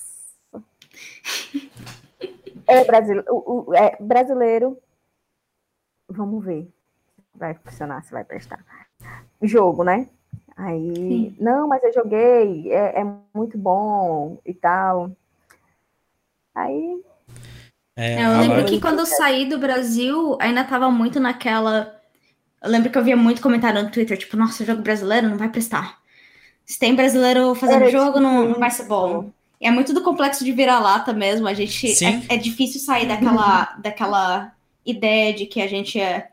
É brasileiro, é brasileiro. Vamos ver. Vai funcionar, se vai prestar. Jogo, né? Aí, Sim. não, mas eu joguei, é, é, muito bom e tal. Aí. É, eu lembro que quando eu saí do Brasil, ainda tava muito naquela eu lembro que eu via muito comentário no Twitter, tipo, nossa, jogo brasileiro não vai prestar. Se tem brasileiro fazendo Era jogo, não, não vai ser bom. E é muito do complexo de virar-lata mesmo. A gente. É, é, difícil sair daquela, daquela ideia de que a gente é.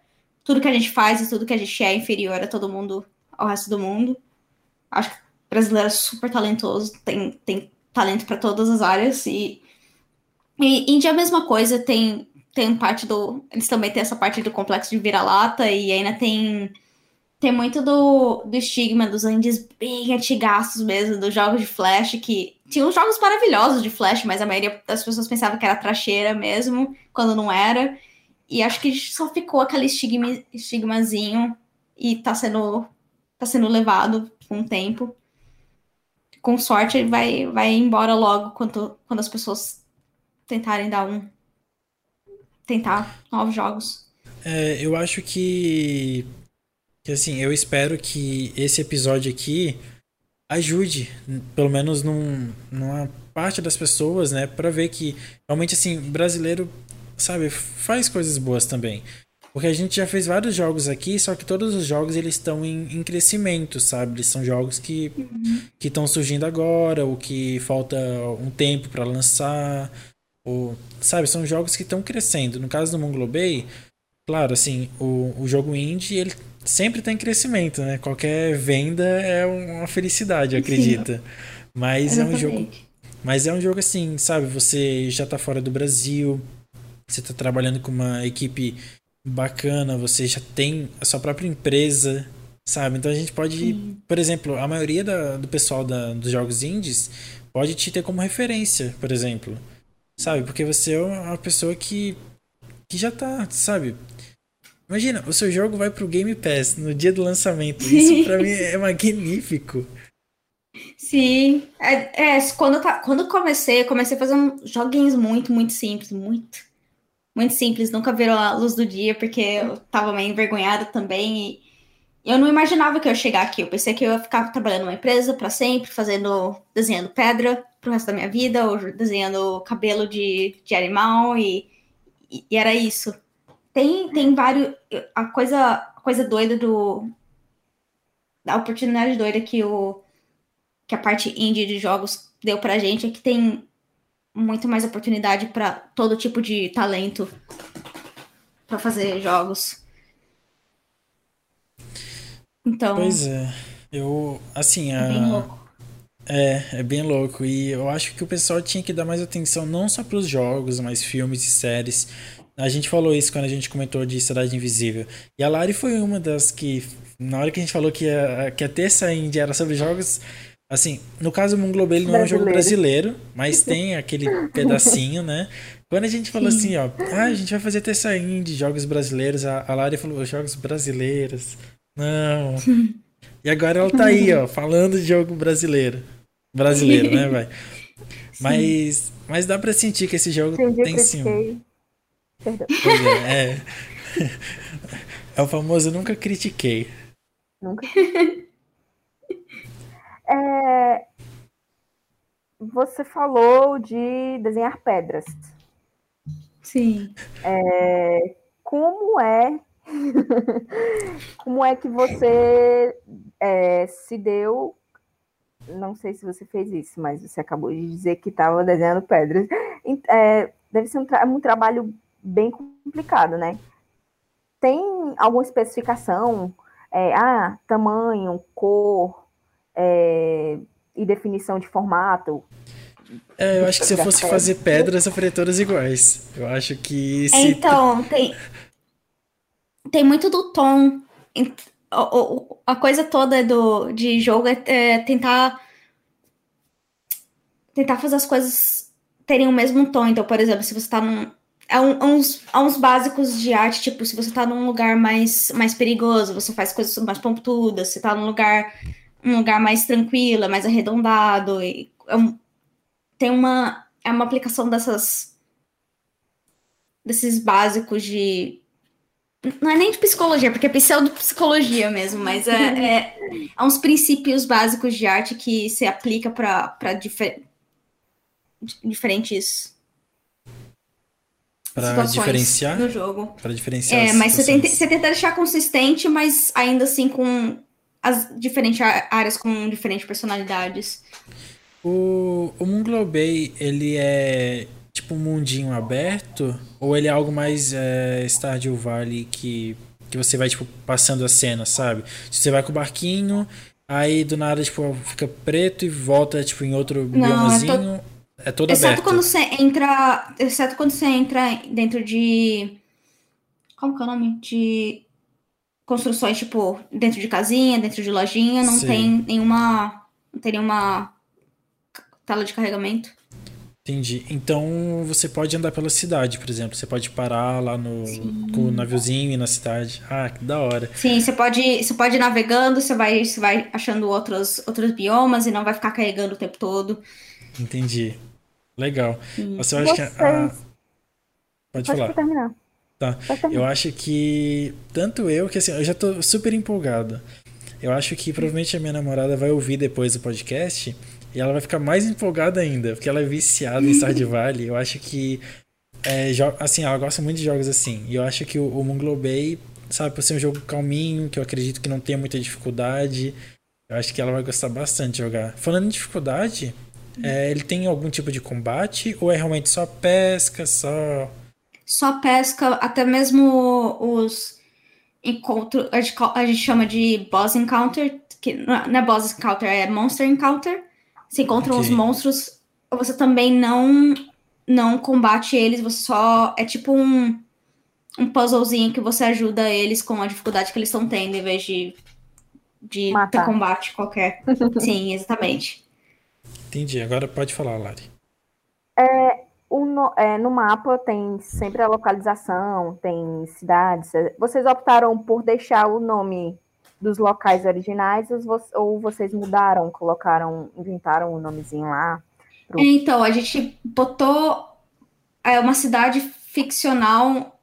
Tudo que a gente faz e tudo que a gente é inferior a todo mundo, ao resto do mundo. Acho que o brasileiro é super talentoso, tem, tem talento para todas as áreas. E, e Índia é a mesma coisa, tem tem parte do. Eles também têm essa parte do complexo de vira-lata e ainda tem. Tem muito do, do estigma dos indies bem antigaços mesmo, dos jogos de Flash, que. Tinham jogos maravilhosos de Flash, mas a maioria das pessoas pensava que era tracheira mesmo, quando não era. E acho que só ficou aquele estigma, estigmazinho e tá sendo, tá sendo levado com o tempo. Com sorte, ele vai, vai embora logo quando, quando as pessoas tentarem dar um. tentar novos jogos. É, eu acho que. que assim, eu espero que esse episódio aqui ajude, pelo menos num, numa parte das pessoas, né, para ver que realmente assim, brasileiro, sabe, faz coisas boas também. Porque a gente já fez vários jogos aqui, só que todos os jogos eles estão em, em crescimento, sabe? Eles são jogos que uhum. estão surgindo agora, ou que falta um tempo para lançar, ou sabe? São jogos que estão crescendo. No caso do Mongol Bay, claro, assim, o, o jogo indie ele sempre está em crescimento, né? Qualquer venda é uma felicidade, eu acredito. Sim. Mas Exatamente. é um jogo, mas é um jogo assim, sabe? Você já está fora do Brasil, você está trabalhando com uma equipe bacana, você já tem a sua própria empresa, sabe? Então a gente pode, Sim. por exemplo, a maioria da, do pessoal da, dos jogos indies pode te ter como referência, por exemplo, sabe? Porque você é uma pessoa que, que já tá, sabe? Imagina, o seu jogo vai pro Game Pass no dia do lançamento. Isso para mim é magnífico. Sim, é, é quando, tá, quando comecei, comecei a fazer um, joguinhos muito, muito simples, muito muito simples, nunca viram a luz do dia, porque eu tava meio envergonhada também. E eu não imaginava que eu ia chegar aqui. Eu pensei que eu ia ficar trabalhando numa empresa para sempre, fazendo, desenhando pedra pro resto da minha vida, ou desenhando cabelo de, de animal, e, e, e era isso. Tem, tem vários. A coisa, a coisa doida do. A oportunidade doida que, o, que a parte indie de jogos deu pra gente é que tem muito mais oportunidade para todo tipo de talento para fazer jogos. Então. Pois é. Eu, assim, a... é bem louco. É, é bem louco. E eu acho que o pessoal tinha que dar mais atenção não só para os jogos, mas filmes e séries. A gente falou isso quando a gente comentou de Cidade Invisível. E a Lari foi uma das que, na hora que a gente falou que a, que a terça indie era sobre jogos, Assim, no caso o Moon ele não é um jogo brasileiro, mas tem aquele pedacinho, né? Quando a gente falou Sim. assim, ó, ah, a gente vai fazer terça de jogos brasileiros, a, a Lari falou, jogos brasileiros. Não. E agora ela tá aí, ó, falando de jogo brasileiro. Brasileiro, né, vai? Mas, mas dá pra sentir que esse jogo Entendi, tem sim. Perdão. É, é. é o famoso nunca critiquei. Nunca. É, você falou de desenhar pedras. Sim. É, como é como é que você é, se deu? Não sei se você fez isso, mas você acabou de dizer que estava desenhando pedras. É, deve ser um, tra um trabalho bem complicado, né? Tem alguma especificação? É, ah, tamanho, cor, é, e definição de formato. É, eu acho que se eu fosse fazer pedras, eu faria todas iguais. Eu acho que. Se... Então, tem. Tem muito do tom. A coisa toda do, de jogo é, é tentar. Tentar fazer as coisas terem o mesmo tom. Então, por exemplo, se você tá num. É um, uns, é uns básicos de arte, tipo, se você tá num lugar mais, mais perigoso, você faz coisas mais pontudas, se tá num lugar um lugar mais tranquilo, mais arredondado. E é um, tem uma é uma aplicação dessas desses básicos de não é nem de psicologia, porque é pseudo-psicologia mesmo, mas é, é, é, uns princípios básicos de arte que se aplica para difer, diferentes para diferenciar no jogo. Para diferenciar. É, mas você tenta, você tenta deixar consistente, mas ainda assim com as diferentes áreas com diferentes personalidades. O, o Moon Bay, ele é tipo um mundinho aberto? Ou ele é algo mais é, Stardew Valley que, que você vai, tipo, passando a cena, sabe? Você vai com o barquinho, aí do nada, tipo, fica preto e volta, tipo, em outro Não, biomazinho. É, to... é todo exceto aberto. Quando você entra, exceto quando você entra dentro de... Como que é o nome? De construções, tipo, dentro de casinha, dentro de lojinha, não Sim. tem nenhuma. Não tem nenhuma tela de carregamento. Entendi. Então você pode andar pela cidade, por exemplo. Você pode parar lá no com o naviozinho na cidade. Ah, que da hora. Sim, você pode, você pode ir navegando, você vai, você vai achando outros, outros biomas e não vai ficar carregando o tempo todo. Entendi. Legal. Você acha que. Ah, pode, pode falar. terminar. Tá. Eu acho que. Tanto eu que assim, eu já tô super empolgado. Eu acho que provavelmente a minha namorada vai ouvir depois do podcast e ela vai ficar mais empolgada ainda, porque ela é viciada em Stardew Valley. Eu acho que. É, assim, ela gosta muito de jogos assim. E eu acho que o, o Moonglow Bay, sabe, por ser um jogo calminho, que eu acredito que não tenha muita dificuldade, eu acho que ela vai gostar bastante de jogar. Falando em dificuldade, é, ele tem algum tipo de combate ou é realmente só pesca, só. Só pesca, até mesmo os encontros. A gente, chama de boss encounter, que não é boss encounter, é monster encounter você encontra okay. os monstros, você também não não combate eles, você só é tipo um um puzzlezinho que você ajuda eles com a dificuldade que eles estão tendo, em vez de de ter combate qualquer. Sim, exatamente. Entendi. Agora pode falar, Lari. É, no, é, no mapa tem sempre a localização, tem cidades. Vocês optaram por deixar o nome dos locais originais ou vocês mudaram, colocaram, inventaram um nomezinho lá? Pro... Então, a gente botou é, uma cidade ficcional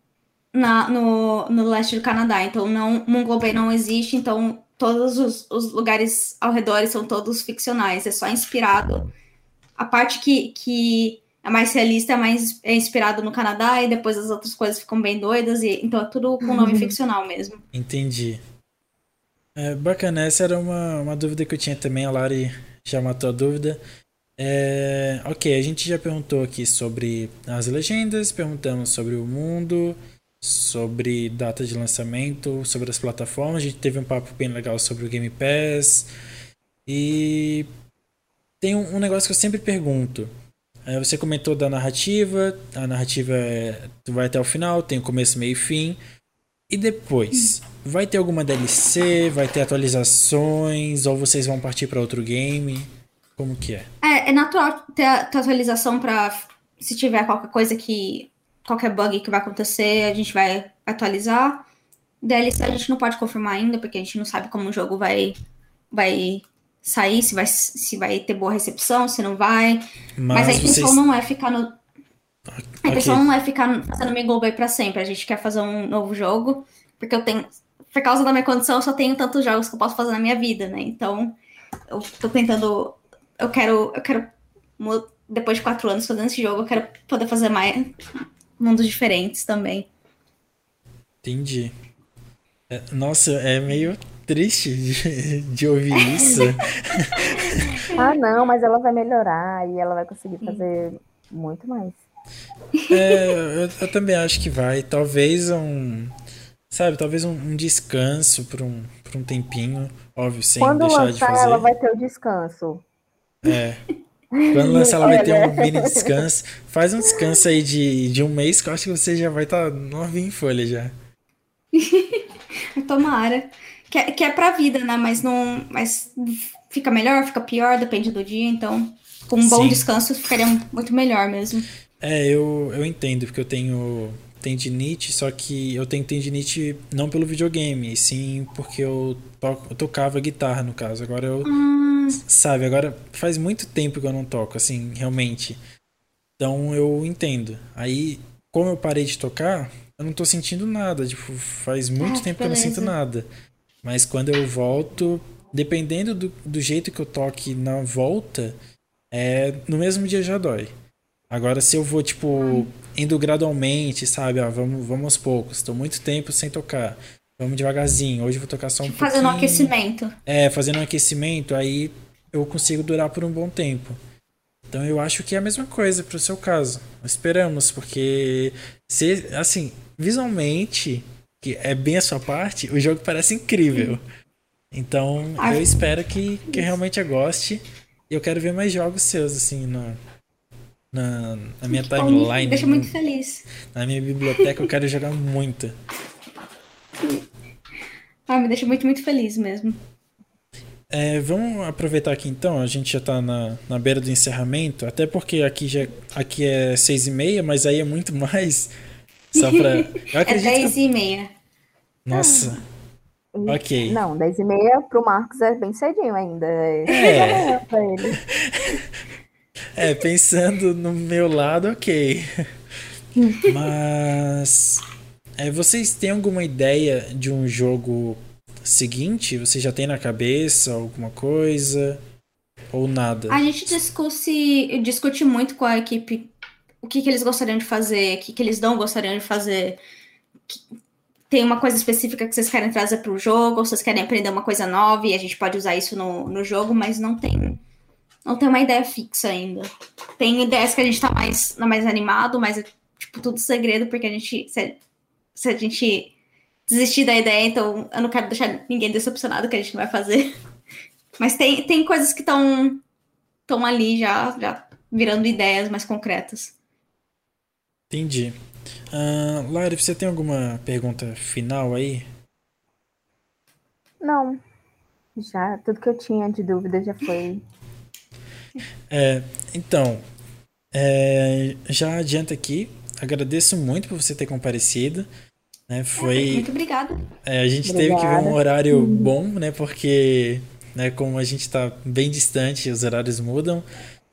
na, no, no leste do Canadá. Então, não, Mongol Bay não existe, então todos os, os, lugares ao redor são todos ficcionais. É só inspirado. A parte que, que é mais realista é mais é inspirado no Canadá e depois as outras coisas ficam bem doidas. E, então é tudo com nome ficcional mesmo. Entendi. É, bacana, essa era uma, uma dúvida que eu tinha também, a Lari já matou a dúvida. É, ok, a gente já perguntou aqui sobre as legendas, perguntamos sobre o mundo, sobre data de lançamento, sobre as plataformas, a gente teve um papo bem legal sobre o Game Pass. E tem um, um negócio que eu sempre pergunto. É, você comentou da narrativa, a narrativa é, vai até o final, tem começo, meio e fim. E depois? Vai ter alguma DLC? Vai ter atualizações? Ou vocês vão partir para outro game? Como que é? É, é natural ter, ter atualização para se tiver qualquer coisa que. qualquer bug que vai acontecer, a gente vai atualizar. DLC a gente não pode confirmar ainda, porque a gente não sabe como o jogo vai, vai sair, se vai, se vai ter boa recepção, se não vai. Mas, Mas a intenção vocês... não é ficar no a intenção okay. não é ficar fazendo Mingle Bay pra sempre. A gente quer fazer um novo jogo, porque eu tenho. Por causa da minha condição, eu só tenho tantos jogos que eu posso fazer na minha vida, né? Então, eu tô tentando. Eu quero. Eu quero. Depois de quatro anos fazendo esse jogo, eu quero poder fazer mais mundos diferentes também. Entendi. É, nossa, é meio triste de, de ouvir isso. ah, não, mas ela vai melhorar e ela vai conseguir fazer muito mais. É, eu, eu, também acho que vai. Talvez um. Sabe, talvez um, um descanso por um, por um tempinho, óbvio, sem Quando deixar lançar, de fazer. ela vai ter o descanso. É. Quando lançar, ela vai ter um mini descanso. Faz um descanso aí de, de um mês que eu acho que você já vai estar tá novinho em folha já. Tomara. Que, é, que é pra vida, né? Mas não. Mas fica melhor, fica pior, depende do dia. Então, com um bom Sim. descanso, ficaria muito melhor mesmo. É, eu, eu entendo, porque eu tenho tendinite, só que eu tenho tendinite não pelo videogame, sim porque eu, toco, eu tocava guitarra, no caso. Agora eu. Hum. Sabe, agora faz muito tempo que eu não toco, assim, realmente. Então eu entendo. Aí, como eu parei de tocar, eu não tô sentindo nada. Tipo, faz muito ah, tempo que eu não sinto nada. Mas quando eu volto, dependendo do, do jeito que eu toque na volta, é, no mesmo dia já dói. Agora, se eu vou, tipo, indo gradualmente, sabe? Ah, vamos, vamos aos poucos. Estou muito tempo sem tocar. Vamos devagarzinho. Hoje eu vou tocar só um fazendo pouquinho. Fazendo um aquecimento. É, fazendo um aquecimento, aí eu consigo durar por um bom tempo. Então eu acho que é a mesma coisa pro seu caso. Esperamos, porque se, assim, visualmente, que é bem a sua parte, o jogo parece incrível. Então eu espero que, que realmente eu goste. E eu quero ver mais jogos seus, assim, no, na, na minha timeline. Me deixa muito feliz. Na minha biblioteca eu quero jogar muito. Ah, me deixa muito, muito feliz mesmo. é, vamos aproveitar aqui então, a gente já está na, na beira do encerramento, até porque aqui, já, aqui é seis e meia, mas aí é muito mais. Só pra. Eu acredito é dez e meia. Nossa. Ah. Ok. Não, dez e meia pro Marcos é bem cedinho ainda. É. é pra ele. É, pensando no meu lado, ok. Mas. É, vocês têm alguma ideia de um jogo seguinte? Você já tem na cabeça alguma coisa? Ou nada? A gente discute, discute muito com a equipe o que, que eles gostariam de fazer, o que, que eles não gostariam de fazer. Tem uma coisa específica que vocês querem trazer para o jogo, ou vocês querem aprender uma coisa nova e a gente pode usar isso no, no jogo, mas não tem não tem uma ideia fixa ainda. Tem ideias que a gente tá mais, mais animado, mas é tipo tudo segredo, porque a gente. Se, se a gente desistir da ideia, então eu não quero deixar ninguém decepcionado que a gente não vai fazer. Mas tem, tem coisas que estão ali já, já virando ideias mais concretas. Entendi. Uh, Lari, você tem alguma pergunta final aí? Não. Já, tudo que eu tinha de dúvida já foi é, então, é, já adianta aqui. Agradeço muito por você ter comparecido. Né, foi, muito obrigada. É, a gente obrigada. teve que ver um horário uhum. bom, né? Porque, né, como a gente está bem distante, os horários mudam.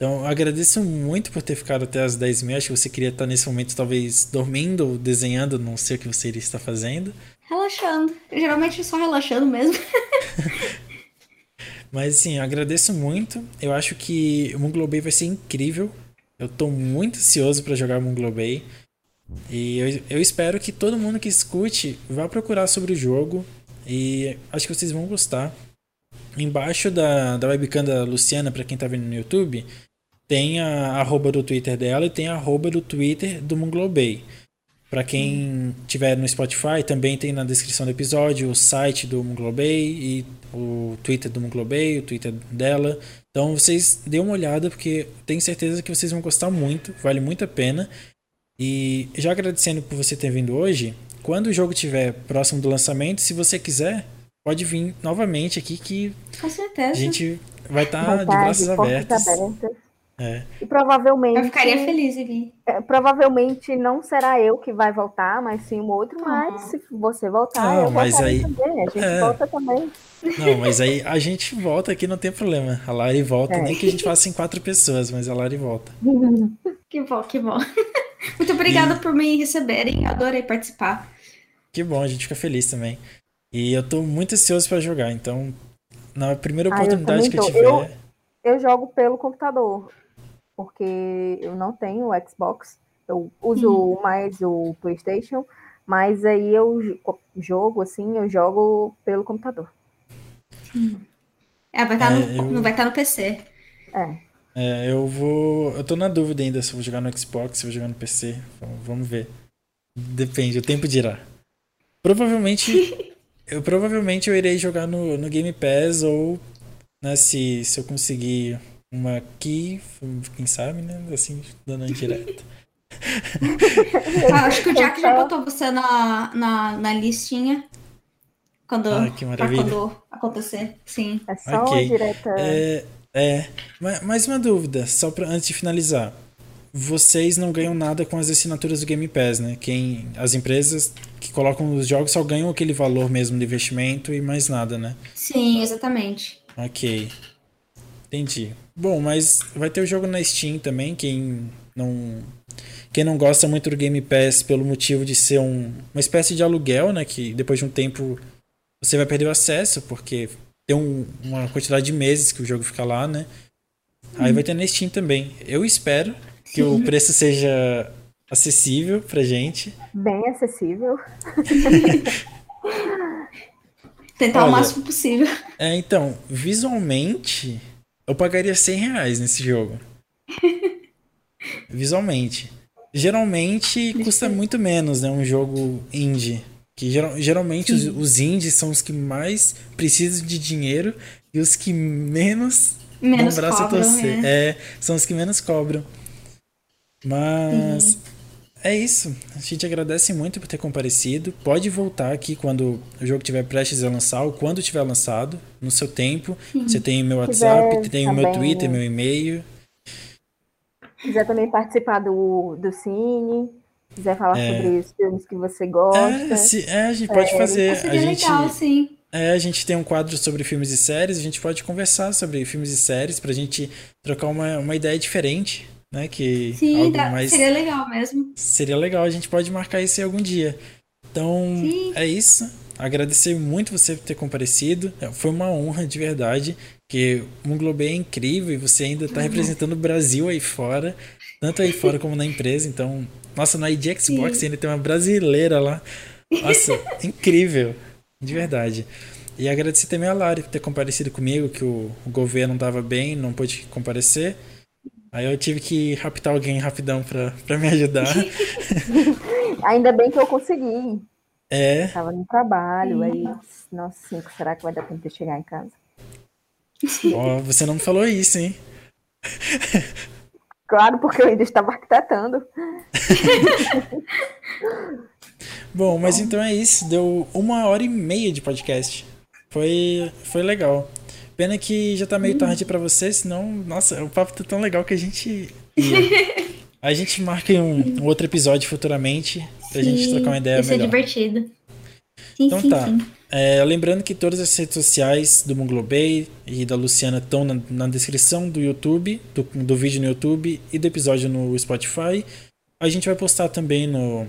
Então, agradeço muito por ter ficado até as 10 h Acho que você queria estar nesse momento, talvez, dormindo ou desenhando, não sei o que você iria estar fazendo. Relaxando. Geralmente só relaxando mesmo. Mas assim, agradeço muito. Eu acho que o Moon Bay vai ser incrível. Eu tô muito ansioso para jogar Moon Bay. E eu, eu espero que todo mundo que escute vá procurar sobre o jogo. E acho que vocês vão gostar. Embaixo da, da webcam da Luciana, para quem tá vendo no YouTube, tem a arroba do Twitter dela e tem a arroba do Twitter do Moon Bay. Para quem tiver no Spotify, também tem na descrição do episódio o site do Munglobay e o Twitter do Munglobay, o Twitter dela. Então vocês dêem uma olhada porque tenho certeza que vocês vão gostar muito, vale muito a pena. E já agradecendo por você ter vindo hoje, quando o jogo estiver próximo do lançamento, se você quiser, pode vir novamente aqui que Com certeza. a gente vai estar tá de braços abertos. abertos. É. E provavelmente. Eu ficaria feliz vir. É, provavelmente não será eu que vai voltar, mas sim o outro. Mas se você voltar, não, eu mas aí, também. A gente é... volta também. Não, mas aí a gente volta aqui, não tem problema. A Lari volta, é. nem que a gente faça em quatro pessoas, mas a Lari volta. que bom, que bom. Muito obrigada e... por me receberem, adorei participar. Que bom, a gente fica feliz também. E eu tô muito ansioso para jogar, então na primeira oportunidade ah, eu que eu tiver. Eu, eu jogo pelo computador porque eu não tenho o Xbox, eu uso mais o PlayStation, mas aí eu jogo assim, eu jogo pelo computador. É, vai estar tá é, eu... não vai estar tá no PC. É. É, eu vou. Eu tô na dúvida ainda se vou jogar no Xbox, se vou jogar no PC. Vamos ver. Depende, o tempo dirá. Provavelmente. eu provavelmente eu irei jogar no, no Game Pass ou né, se, se eu conseguir uma aqui, quem sabe, né? Assim, dando indireta. ah, acho que o Jack já botou você na, na, na listinha. Quando, ah, que maravilha. quando acontecer, sim. É só okay. direta. É, é, mais uma dúvida, só pra, antes de finalizar. Vocês não ganham nada com as assinaturas do Game Pass, né? Quem, as empresas que colocam os jogos só ganham aquele valor mesmo de investimento e mais nada, né? Sim, exatamente. Ok. Entendi. Bom, mas vai ter o jogo na Steam também, quem não quem não gosta muito do Game Pass pelo motivo de ser um, uma espécie de aluguel, né, que depois de um tempo você vai perder o acesso, porque tem um, uma quantidade de meses que o jogo fica lá, né? Aí vai ter na Steam também. Eu espero que Sim. o preço seja acessível pra gente. Bem acessível. Tentar Olha, o máximo possível. É, então, visualmente eu pagaria 100 reais nesse jogo. Visualmente. Geralmente custa muito menos, né? Um jogo indie. Que geral, geralmente os, os, indies são os que mais precisam de dinheiro e os que menos, menos cobram. É. é. são os que menos cobram. Mas é isso. A gente agradece muito por ter comparecido. Pode voltar aqui quando o jogo estiver prestes a lançar ou quando tiver lançado, no seu tempo. Você tem meu WhatsApp, tem o meu Twitter, meu e-mail. Quiser também participar do, do Cine, quiser falar é. sobre os filmes que você gosta. É, se, é a gente pode é, fazer. A gente, legal, sim. É, a gente tem um quadro sobre filmes e séries, a gente pode conversar sobre filmes e séries pra gente trocar uma, uma ideia diferente né? Que Sim, algo mais... seria legal mesmo. Seria legal, a gente pode marcar isso em algum dia. Então, Sim. é isso. Agradecer muito você por ter comparecido. É, foi uma honra de verdade. Que o Munglobe é incrível e você ainda está representando o Brasil aí fora, tanto aí fora como na empresa. Então, nossa, na ID Xbox Sim. ainda tem uma brasileira lá. Nossa, incrível, de verdade. E agradecer também a Lari por ter comparecido comigo, que o, o governo não estava bem, não pôde comparecer. Aí eu tive que raptar alguém rapidão pra, pra me ajudar. Ainda bem que eu consegui. É. Eu tava no trabalho, aí, nossa, cinco, será que vai dar tempo de chegar em casa? Ó, oh, você não me falou isso, hein? Claro, porque eu ainda estava arquitetando. Bom, mas então é isso. Deu uma hora e meia de podcast. Foi, foi legal. Pena que já tá meio tarde para você, senão, nossa, o papo tá tão legal que a gente. A gente marca um, um outro episódio futuramente pra sim, gente trocar uma ideia isso melhor. é divertido. Sim, então sim, tá. Sim. É, lembrando que todas as redes sociais do Munglobay e da Luciana estão na, na, descrição do YouTube, do, do vídeo no YouTube e do episódio no Spotify. A gente vai postar também no,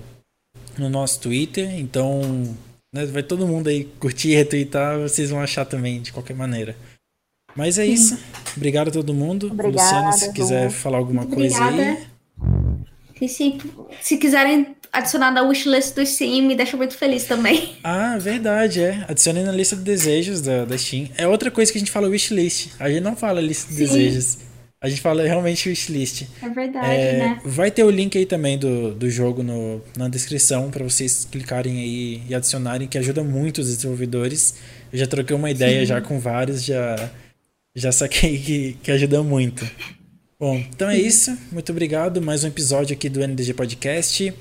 no nosso Twitter, então né, vai todo mundo aí curtir e retweetar, vocês vão achar também de qualquer maneira. Mas é Sim. isso. Obrigado a todo mundo. Obrigada, Luciana, se quiser falar alguma coisa aí. E se, se quiserem adicionar na wishlist do Steam, me deixa muito feliz também. Ah, verdade, é. Adicione na lista de desejos da, da Steam. É outra coisa que a gente fala wishlist. A gente não fala lista de Sim. desejos. A gente fala realmente wishlist. É verdade, é, né? Vai ter o link aí também do, do jogo no, na descrição para vocês clicarem aí e adicionarem, que ajuda muito os desenvolvedores. Eu já troquei uma ideia Sim. já com vários, já já saquei que, que ajuda muito. Bom, então é isso. Muito obrigado. Mais um episódio aqui do NDG Podcast.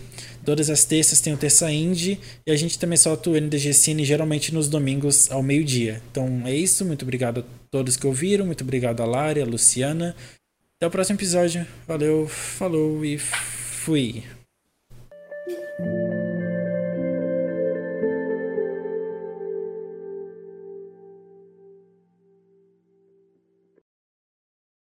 Todas as terças tem o Terça Indie e a gente também solta o NDG Cine geralmente nos domingos ao meio-dia. Então é isso. Muito obrigado a todos que ouviram. Muito obrigado a Lari, a Luciana. Até o próximo episódio. Valeu, falou e fui.